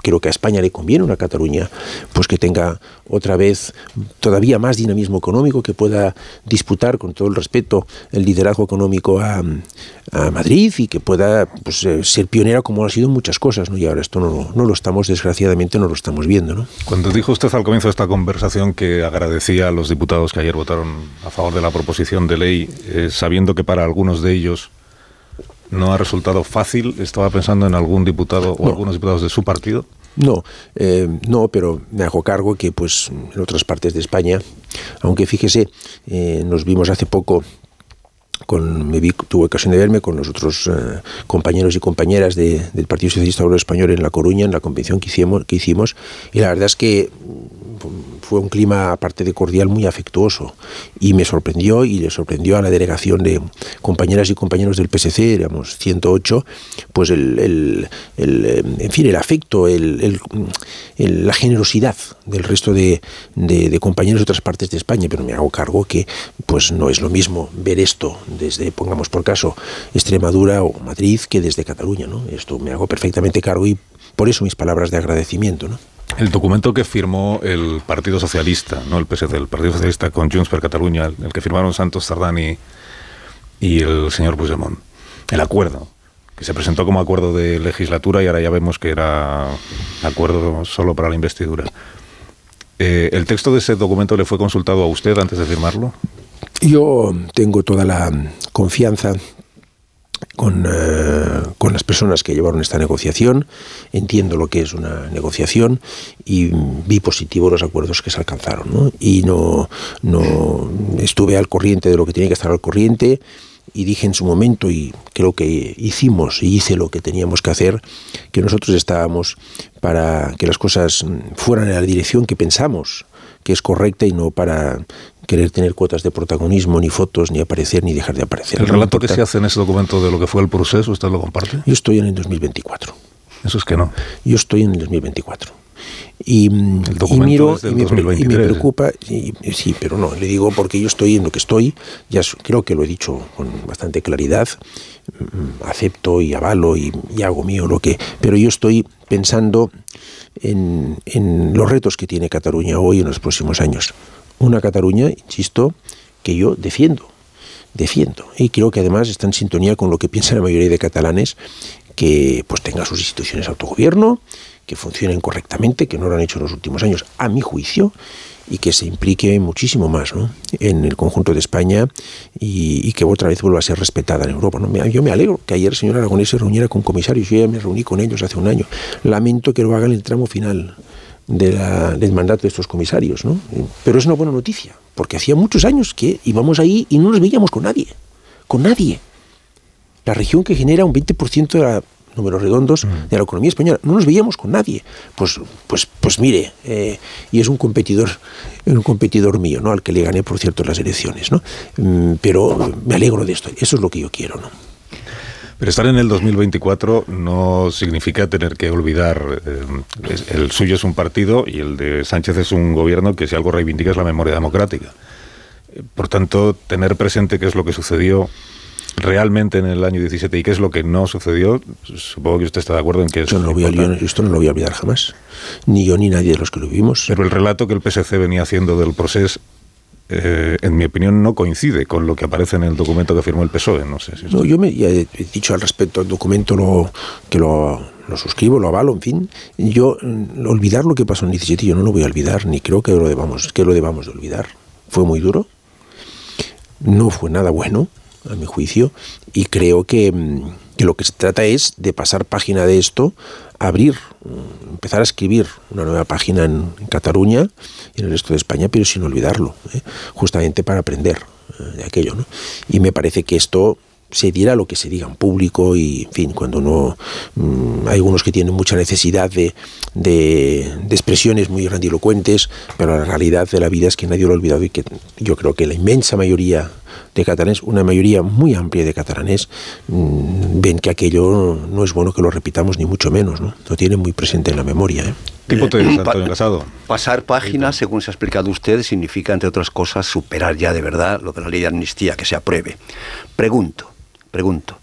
creo que a España le conviene una Cataluña pues que tenga otra vez todavía más dinamismo económico, que pueda disputar con todo el respeto el liderazgo económico a, a Madrid y que pueda pues, ser pionera como ha sido en muchas cosas, ¿no? Y ahora esto no, no lo estamos, desgraciadamente, no lo estamos viendo, ¿no? Cuando dijo usted al comienzo de esta conversación que agradecía a los diputados que ayer votaron a favor de la proposición de ley, eh, sabiendo que para algunos de ellos no ha resultado fácil. ¿Estaba pensando en algún diputado o No. algunos diputados de su partido? No, eh, no, pero me hago cargo que pues en otras partes de España Aunque fíjese, eh, nos vimos hace poco con, me vi, tuve ocasión de verme con los otros eh, compañeros y compañeras de, del Partido Socialista Obrero Español en La Coruña, en la convención que hicimos, que hicimos, y la verdad es que fue un clima, aparte de cordial, muy afectuoso. Y me sorprendió y le sorprendió a la delegación de compañeras y compañeros del PSC, éramos 108, pues el, el, el eh, en fin, el afecto, el, la generosidad del resto de, de, compañeros de otras partes de España. Pero me hago cargo que pues no es lo mismo ver esto desde, pongamos por caso, Extremadura o Madrid que desde Cataluña. ¿no? Esto me hago perfectamente cargo y por eso mis palabras de agradecimiento. ¿no? El documento que firmó el Partido Socialista, no el PSD, el Partido Socialista con Junts per Cataluña, el que firmaron Santos Sardani y el señor Puigdemont, el acuerdo, que se presentó como acuerdo de legislatura y ahora ya vemos que era acuerdo solo para la investidura. Eh, ¿El texto de ese documento le fue consultado a usted antes de firmarlo? Yo tengo toda la confianza con, eh, con, las personas que llevaron esta negociación, entiendo lo que es una negociación y vi positivo los acuerdos que se alcanzaron. ¿no? Y no, no estuve al corriente de lo que tenía que estar al corriente y dije en su momento, y creo que hicimos y hice lo que teníamos que hacer, que nosotros estábamos para que las cosas fueran en la dirección que pensamos que es correcta y no para querer tener cuotas de protagonismo, ni fotos, ni aparecer, ni dejar de aparecer. ¿El relato que se hace en ese documento de lo que fue el proceso, usted lo comparte? Yo estoy en el 2024. Eso es que no. Yo estoy en el 2024. Y, y miro y me, y me, preocupa, y, sí, pero no, le digo porque yo estoy en lo que estoy, ya creo que lo he dicho con bastante claridad, acepto y avalo y, y hago mío lo que, pero yo estoy pensando en, en los retos que tiene Cataluña hoy en los próximos años una Cataluña, insisto, que yo defiendo, defiendo. Y creo que además está en sintonía con lo que piensa la mayoría de catalanes, que pues tenga sus instituciones de autogobierno, que funcionen correctamente, que no lo han hecho en los últimos años, a mi juicio, y que se implique muchísimo más ¿no? en el conjunto de España y, que otra vez vuelva a ser respetada en Europa. ¿no? Yo me alegro que ayer el señor Aragonés se reuniera con comisarios, yo ya me reuní con ellos hace un año. Lamento que lo hagan en el tramo final de la, del mandato de estos comisarios, ¿no? Pero es una buena noticia, porque hacía muchos años que íbamos ahí y no nos veíamos con nadie, con nadie. La región que genera un 20% de la, números redondos de la economía española, no nos veíamos con nadie. Pues, pues, pues mire, eh, y es un competidor, un competidor mío, ¿no? Al que le gané, por cierto, las elecciones, ¿no? Mm, pero me alegro de esto, eso es lo que yo quiero, ¿no? Pero estar en el 2024 no significa tener que olvidar, eh, el suyo es un partido y el de Sánchez es un gobierno que si algo reivindica es la memoria democrática. Por tanto, tener presente qué es lo que sucedió realmente en el año 17 y qué es lo que no sucedió, supongo que usted está de acuerdo en que esto no, lo voy a, esto no lo voy a olvidar jamás, ni yo ni nadie de los que lo vivimos. Pero el relato que el PSC venía haciendo del proceso eh, en mi opinión, no coincide con lo que aparece en el documento que firmó el PSOE. No sé si no, yo me, ya he dicho al respecto al documento lo, que lo, lo suscribo, lo avalo, en fin. Yo mm, olvidar lo que pasó en 17 yo no lo voy a olvidar, ni creo que lo debamos, que lo debamos de olvidar. Fue muy duro, no fue nada bueno, a mi juicio, y creo que, que lo que se trata es de pasar página de esto abrir, empezar a escribir una nueva página en, Cataluña y en el resto de España, pero sin olvidarlo, ¿eh? justamente para aprender eh, de aquello. ¿no? Y me parece que esto se dirá lo que se diga en público y, en fin, cuando no... Mmm, hay algunos que tienen mucha necesidad de, de, expresiones muy grandilocuentes, pero la realidad de la vida es que nadie lo ha olvidado y que yo creo que la inmensa mayoría de catalanes, una mayoría muy amplia de catalanes, mmm, ven que aquello no es bueno que lo repitamos ni mucho menos, ¿no? Lo tienen muy presente en la memoria. ¿eh? ¿Tipo te Antonio Casado? Pasar páginas, según se ha explicado usted, significa, entre otras cosas, superar ya de verdad lo de la ley de amnistía, que se apruebe. Pregunto, pregunto,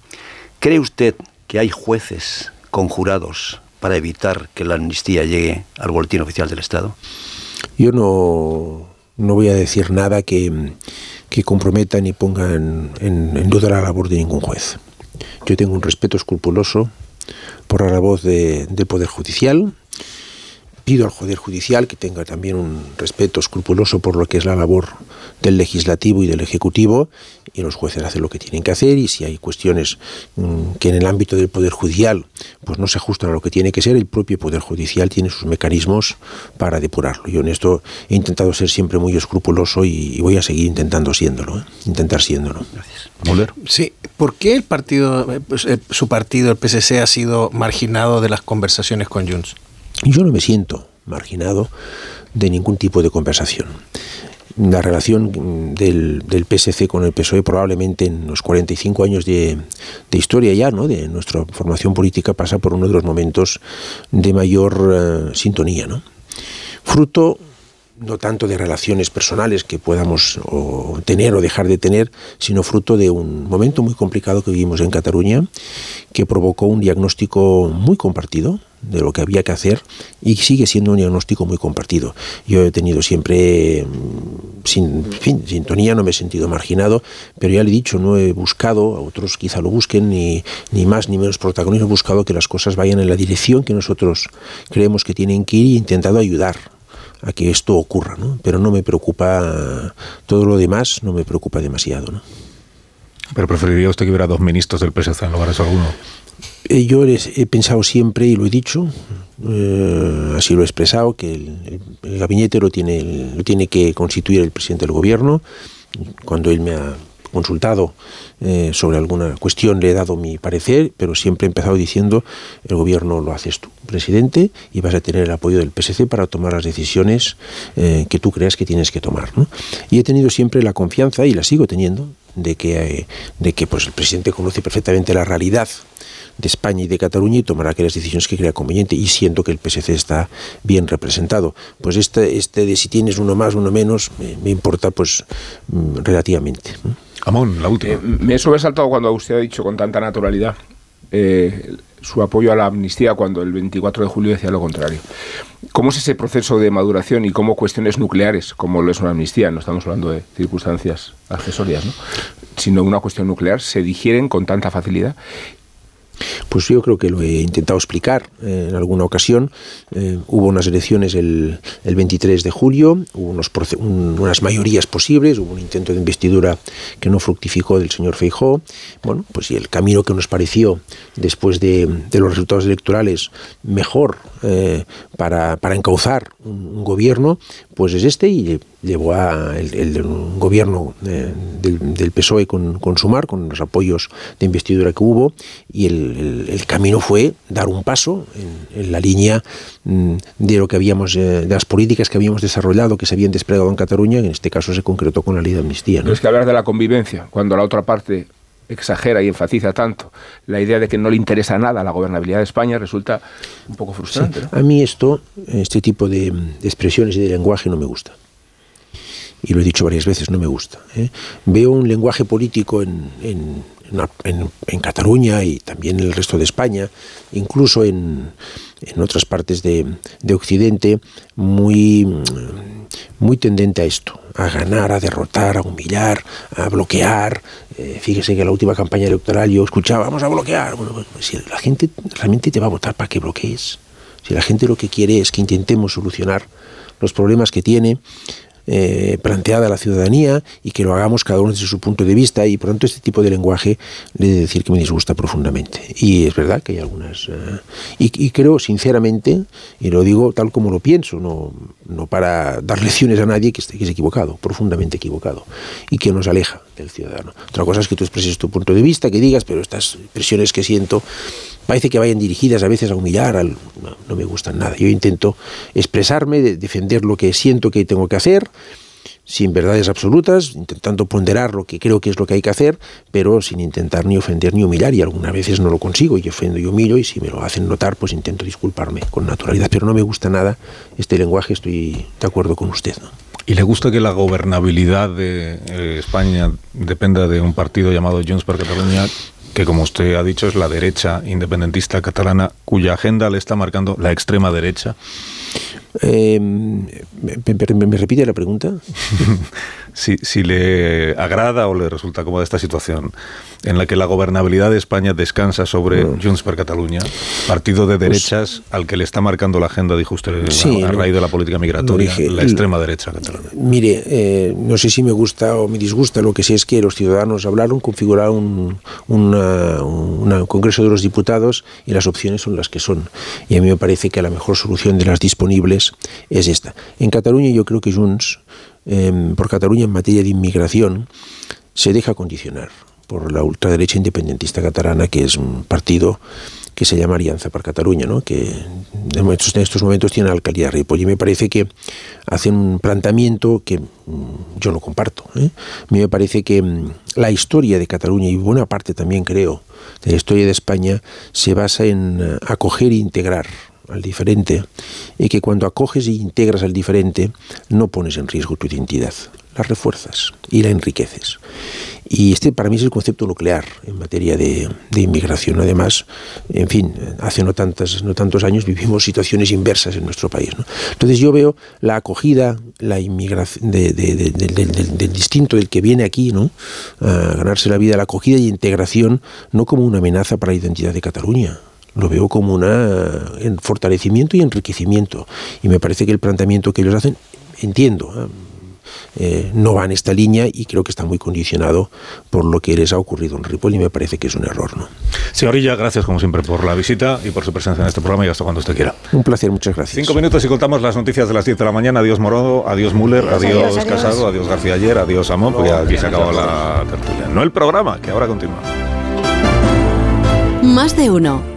¿cree usted que hay jueces conjurados para evitar que la amnistía llegue al boletín oficial del Estado? Yo no, no voy a decir nada que, que comprometa ni ponga en, en, duda la labor de ningún juez. Yo tengo un respeto escrupuloso por la voz de, del Poder Judicial, pido al Poder Judicial que tenga también un respeto escrupuloso por lo que es la labor del legislativo y del ejecutivo y los jueces hacen lo que tienen que hacer y si hay cuestiones mm, que en el ámbito del Poder Judicial pues no se ajustan a lo que tiene que ser, el propio Poder Judicial tiene sus mecanismos para depurarlo. Yo en esto he intentado ser siempre muy escrupuloso y, voy a seguir intentando siéndolo, ¿eh? intentar siéndolo. Gracias. Sí, ¿por qué el partido, eh, pues, eh, su partido, el PSC, ha sido marginado de las conversaciones con Junts? Yo no me siento marginado de ningún tipo de conversación la relación del, PSC con el PSOE probablemente en los 45 años de, de, historia ya, ¿no? de nuestra formación política, pasa por uno de los momentos de mayor eh, sintonía. ¿no? Fruto no tanto de relaciones personales que podamos tener o dejar de tener, sino fruto de un momento muy complicado que vivimos en Cataluña, que provocó un diagnóstico muy compartido de lo que había que hacer y sigue siendo un diagnóstico muy compartido. Yo he tenido siempre, mm, sin fin, sintonía, no me he sentido marginado, pero ya le he dicho, no he buscado, a otros quizá lo busquen, ni, ni más ni menos protagonismo, he buscado que las cosas vayan en la dirección que nosotros creemos que tienen que ir he intentado ayudar a que esto ocurra, ¿no? Pero no me preocupa, todo lo demás no me preocupa demasiado, ¿no? ¿Pero preferiría usted que hubiera dos ministros del PSC en lugar de solo uno? Eh, yo he pensado siempre y lo he dicho, eh, así lo he expresado, que el, el, gabinete lo tiene, lo tiene que constituir el presidente del gobierno. Cuando él me ha consultado eh, sobre alguna cuestión, le he dado mi parecer, pero siempre he empezado diciendo, el gobierno lo haces tú, presidente, y vas a tener el apoyo del PSC para tomar las decisiones eh, que tú creas que tienes que tomar. Y he tenido siempre la confianza, y la sigo teniendo, de que, eh, de que pues, el presidente conoce perfectamente la realidad de España y de Cataluña y tomará aquellas decisiones que crea conveniente y siento que el PSC está bien representado. Pues este, este de si tienes uno más, uno menos, me, importa pues mm, relativamente. Amón, la última. Eh, me he sobresaltado cuando usted ha dicho con tanta naturalidad eh, su apoyo a la amnistía cuando el 24 de julio decía lo contrario. ¿Cómo es ese proceso de maduración y cómo cuestiones nucleares, como lo es una amnistía, no estamos hablando de circunstancias accesorias, ¿no? sino una cuestión nuclear, se digieren con tanta facilidad pues yo creo que lo he intentado explicar eh, en alguna ocasión. Eh, hubo unas elecciones el, el, 23 de julio, hubo unos, unas mayorías posibles, hubo un intento de investidura que no fructificó del señor Feijó. Bueno, pues y el camino que nos pareció después de, de los resultados electorales mejor eh, para, para, encauzar un, gobierno, pues es este y llevó a el, gobierno del, del, PSOE con, con, Sumar, con los apoyos de investidura que hubo, y el, el camino fue dar un paso en, en la línea mm, de lo que habíamos, eh, de las políticas que habíamos desarrollado, que se habían desplegado en Cataluña, que en este caso se concretó con la ley de amnistía. ¿no? es que hablar de la convivencia, cuando la otra parte exagera y enfatiza tanto la idea de que no le interesa nada la gobernabilidad de España resulta un poco frustrante. Sí. ¿no? A mí esto, este tipo de, de, expresiones y de lenguaje no me gusta. Y lo he dicho varias veces, no me gusta. ¿eh? Veo un lenguaje político en, en, en, Cataluña y también en el resto de España, incluso en, en otras partes de, de Occidente, muy, muy tendente a esto, a ganar, a derrotar, a humillar, a bloquear. Eh, fíjese que en la última campaña electoral yo escuchaba, vamos a bloquear. Bueno, pues, si la gente realmente te va a votar para que bloquees, si la gente lo que quiere es que intentemos solucionar los problemas que tiene, eh, planteada a la ciudadanía y que lo hagamos cada uno desde su punto de vista y por tanto este tipo de lenguaje le he de decir que me disgusta profundamente. Y es verdad que hay algunas uh, y, y, creo sinceramente y lo digo tal como lo pienso no, no para dar lecciones a nadie que esté que es equivocado profundamente equivocado y que nos aleja del ciudadano. Otra cosa es que tú expreses tu punto de vista que digas pero estas presiones que siento parece que vayan dirigidas a veces a humillar, al, no, no, me gustan nada. Yo intento expresarme, de defender lo que siento que tengo que hacer, sin verdades absolutas, intentando ponderar lo que creo que es lo que hay que hacer, pero sin intentar ni ofender ni humillar, y algunas veces no lo consigo, y ofendo y humillo, y si me lo hacen notar, pues intento disculparme con naturalidad, pero no me gusta nada este lenguaje, estoy de acuerdo con usted. ¿no? ¿Y le gusta que la gobernabilidad de eh, España dependa de un partido llamado Junts per Catalunya que como usted ha dicho es la derecha independentista catalana cuya agenda le está marcando la extrema derecha. Eh, ¿me, me, me, repite la pregunta? si, si le agrada o le resulta cómoda esta situación en la que la gobernabilidad de España descansa sobre Mm. Junts per Catalunya, partido de derechas al que le está marcando la agenda, dijo usted, Pues Sí, a, raíz de la política migratoria, dije. la extrema derecha catalana. Mire, eh, no sé si me gusta o me disgusta, lo que sé es que los ciudadanos hablaron, configuraron un, una- una- un Congreso de los Diputados y las opciones son las que son. Y a mí me parece que la mejor solución de las disponibles es esta. En Cataluña yo creo que Junts, eh, por Cataluña en materia de inmigración, se deja condicionar por la ultraderecha independentista catalana, que es un partido que se llama Alianza per Cataluña, ¿no? que en estos, en estos momentos tiene la alcaldía de Ripoll. Y me parece que hacen un planteamiento que mm, yo no comparto. ¿eh? A mí me parece que mm, la historia de Cataluña y buena parte también creo de la historia de España se basa en eh, acoger e integrar al diferente y que cuando acoges e integras al diferente no pones en riesgo tu identidad, la refuerzas y la enriqueces. Y este para mí es el concepto nuclear en materia de, inmigración. Además, en fin, hace no, tantas, no tantos años vivimos situaciones inversas en nuestro país. Entonces yo veo la acogida, la inmigración de- de- de- de- del- del- del distinto, del que viene aquí, ¿no? a ganarse la vida, la acogida y integración, no como una amenaza para la identidad de Cataluña, lo veo como un fortalecimiento y enriquecimiento. Y me parece que el planteamiento que ellos hacen, entiendo, ¿eh? Eh, no va en esta línea y creo que está muy condicionado por lo que les ha ocurrido en Ripoll y me parece que es un error. ¿no? Señorilla, gracias como siempre por la visita y por su presencia en este programa y hasta cuando usted quiera. Un placer, muchas gracias. Cinco minutos y contamos las noticias de las 10 de la mañana. Adiós Morodo, adiós Müller, adiós, adiós, adiós. Casado, adiós García Ayer, adiós Amón, porque aquí se acabó la tertulia. No el programa, que ahora continúa. Más de uno.